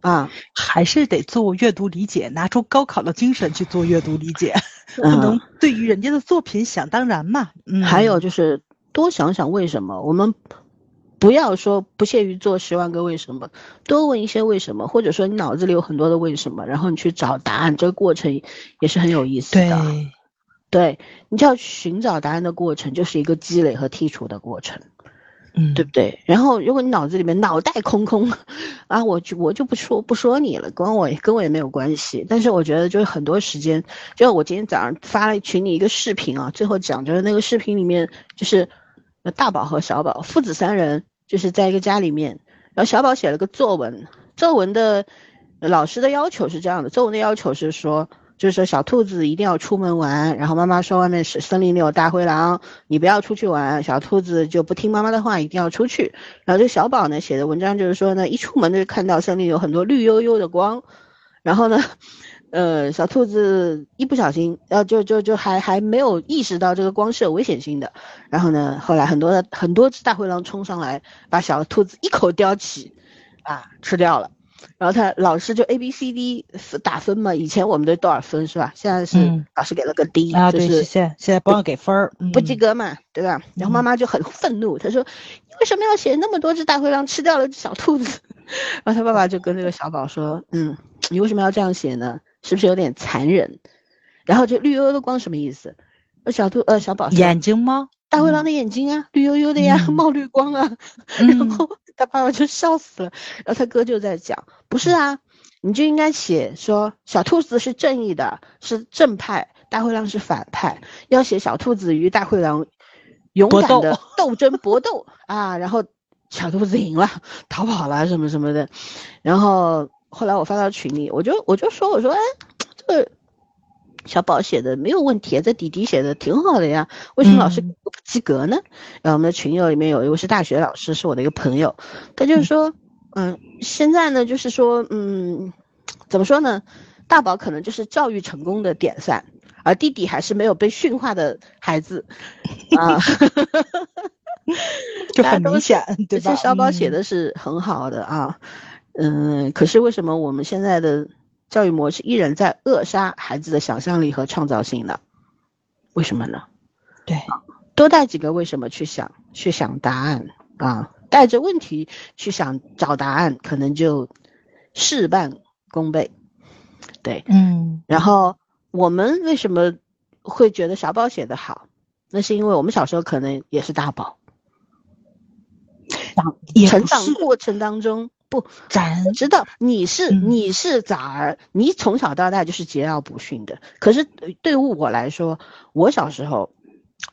啊，还是得做阅读理解，拿出高考的精神去做阅读理解，不嗯能对于人家的作品想当然嘛。嗯，还有就是多想想为什么，我们不要说不屑于做十万个为什么，多问一些为什么，或者说你脑子里有很多的为什么，然后你去找答案，这个过程也是很有意思的对，的。对，你就要寻找答案的过程，就是一个积累和剔除的过程。嗯，对不对？然后，如果你脑子里面脑袋空空，啊，我就我就不说不说你了，跟我也跟我也没有关系。但是我觉得就是很多时间，就我今天早上发了群里一个视频啊，最后讲就是那个视频里面就是大宝和小宝父子三人就是在一个家里面，然后小宝写了个作文，作文的老师的要求是这样的，作文的要求是说，就是说小兔子一定要出门玩，然后妈妈说外面是森林里有大灰狼，你不要出去玩，小兔子就不听妈妈的话，一定要出去。然后这小宝呢写的文章就是说呢，一出门就看到森林有很多绿油油的光，然后呢。呃，小兔子一不小心，呃，就就就还还没有意识到这个光是有危险性的。然后呢，后来很多的很多只大灰狼冲上来，把小兔子一口叼起，啊，吃掉了。然后他老师就 A B C D 打分嘛，以前我们都多少分是吧？现在是嗯老师给了个 D，、就是现现在不让给分儿，不及嗯格嘛，对吧？然后妈妈就很愤怒，她说：“你为什么要写那么多只大灰狼吃掉了只小兔子？” 然后他爸爸就跟那个小宝说：“嗯，你为什么要这样写呢？是不是有点残忍？”然后这绿油油的光什么意思？呃，小兔呃小宝眼睛吗？大灰狼的眼睛啊，绿油油的呀，嗯 冒绿光啊。然嗯后他爸爸就笑死了，然后他哥就在讲，不是啊，你就应该写说小兔子是正义的，是正派，大灰狼是反派，要写小兔子与大灰狼勇敢的斗 斗争搏斗啊，然后小兔子赢了，逃跑了什么什么的，然后后来我发到群里，我就我就说我说哎，这个小宝写的没有问题，这弟弟写的挺好的呀，为什么老师嗯不及格呢？然后我们的群友里面有一位是大学老师，是我的一个朋友，他就是说，嗯，现在呢，就是说，嗯，怎么说呢？大宝可能就是教育成功的典范，而弟弟还是没有被驯化的孩子，啊，就很明显，对吧？小宝写嗯的是很好的啊，嗯，可是为什么我们现在的教育模式依然在扼杀孩子的想象力和创造性呢？为什么呢？对，多带几个为什么去想，去想答案啊，带着问题去想找答案，可能就事半功倍。对，嗯然后我们为什么会觉得小宝写的好？那是因为我们小时候可能也是大宝，也不是成长过程当中不咱知道你是嗯你是崽儿，你从小到大就是桀骜不驯的。可是对对于我来说，我小时候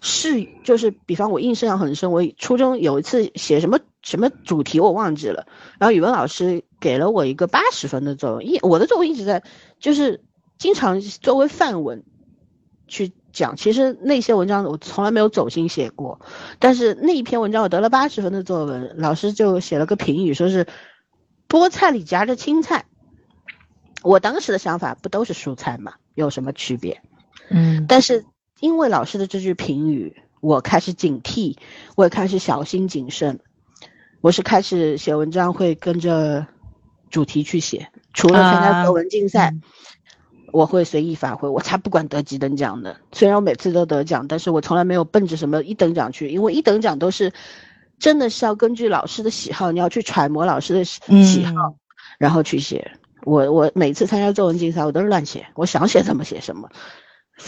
是就是，比方我印象很深，我初中有一次写什么什么主题我忘记了，然后语文老师给了我一个八十分的作文，一我的作文一直在就是经常作为范文去讲，其实那些文章我从来没有走心写过，但是那一篇文章我得了八十分的作文，老师就写了个评语，说是菠菜里夹着青菜。我当时的想法不都是蔬菜吗？有什么区别？嗯但是因为老师的这句评语，我开始警惕，我也开始小心谨慎。我是开始写文章会跟着主题去写，除了参加啊作文竞赛，嗯我会随意发挥，我才不管得几等奖的。虽然我每次都得奖，但是我从来没有奔着什么一等奖去，因为一等奖都是真的是要根据老师的喜好，你要去揣摩老师的喜喜好，嗯然后去写。我我每次参加作文竞赛，我都是乱写，我想写什么写什么，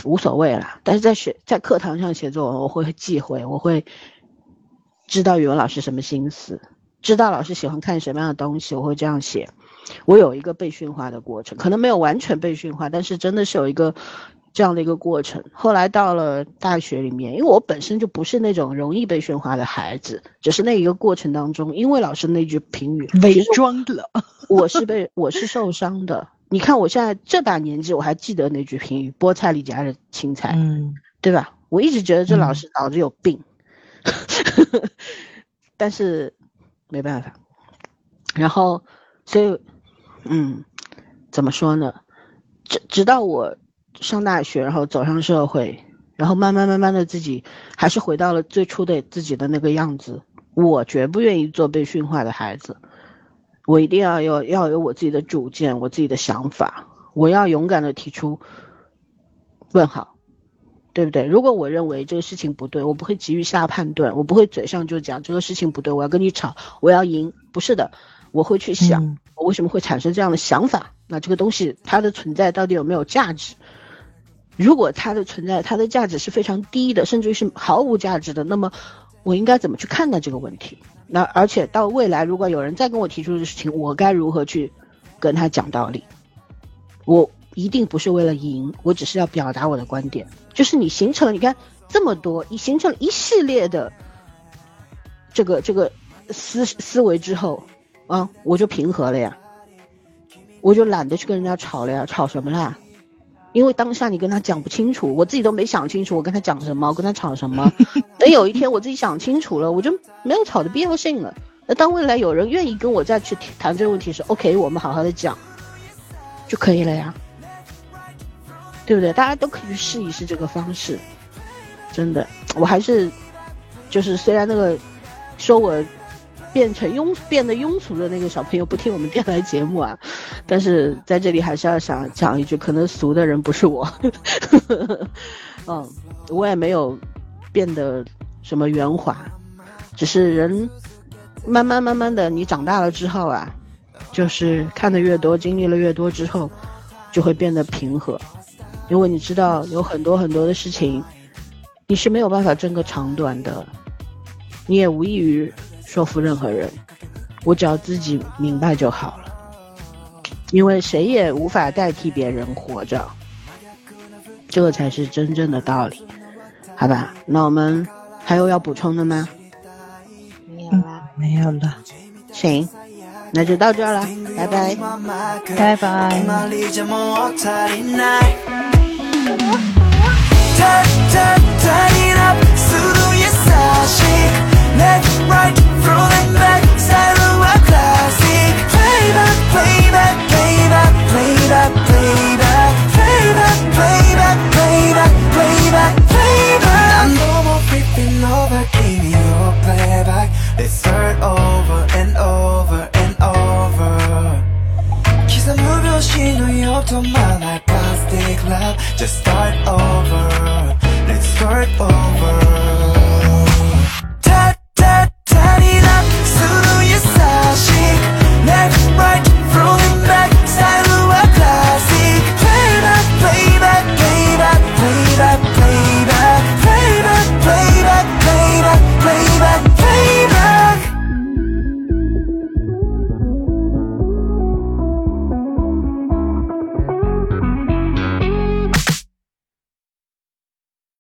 无所谓啦。但是在学在课堂上写作文，我会忌讳，我会知道语文老师什么心思，知道老师喜欢看什么样的东西，我会这样写。我有一个被驯化的过程，可能没有完全被驯化，但是真的是有一个这样的一个过程。后来到了大学里面，因为我本身就不是那种容易被驯化的孩子，只是那一个过程当中，因为老师那句评语，伪装了，我是被我是受伤的。你看我现在这把年纪，我还记得那句评语：菠菜里夹着青菜，嗯对吧？我一直觉得这老嗯师脑子有病，但是没办法。然后，所以，嗯，怎么说呢？直直到我上大学，然后走上社会，然后慢慢慢慢的自己还是回到了最初的自己的那个样子。我绝不愿意做被驯化的孩子，我一定要有要有我自己的主见，我自己的想法，我要勇敢的提出问号。对不对？如果我认为这个事情不对，我不会急于下判断，我不会嘴上就讲这个事情不对，我要跟你吵，我要赢。不是的，我会去想，嗯我为什么会产生这样的想法？那这个东西它的存在到底有没有价值？如果它的存在，它的价值是非常低的，甚至于是毫无价值的，那么我应该怎么去看待这个问题？那而且到未来，如果有人再跟我提出这个事情，我该如何去跟他讲道理？我一定不是为了赢，我只是要表达我的观点。就是你形成，你看这么多，你形成了一系列的这个这个思思维之后，啊，我就平和了呀，我就懒得去跟人家吵了呀，吵什么啦？因为当下你跟他讲不清楚，我自己都没想清楚，我跟他讲什么，我跟他吵什么。等有一天我自己想清楚了，我就没有吵的必要性了。那当未来有人愿意跟我再去谈这个问题时，OK，我们好好的讲就可以了呀，对不对？大家都可以去试一试这个方式。真的，我还是就是虽然那个说我变成庸变得庸俗的那个小朋友不听我们电台节目啊，但是在这里还是要想讲一句，可能俗的人不是我，嗯，我也没有变得什么圆滑，只是人慢慢慢慢的，你长大了之后啊，就是看的越多，经历了越多之后，就会变得平和，因为你知道有很多很多的事情。你是没有办法争个长短的，你也无异于说服任何人。我只要自己明白就好了，因为谁也无法代替别人活着，这个才是真正的道理，好吧？那我们还有要补充的吗？没有了，没有了，行，那就到这儿了，拜拜，拜拜。to my like plastic love Just start over. Let's start over.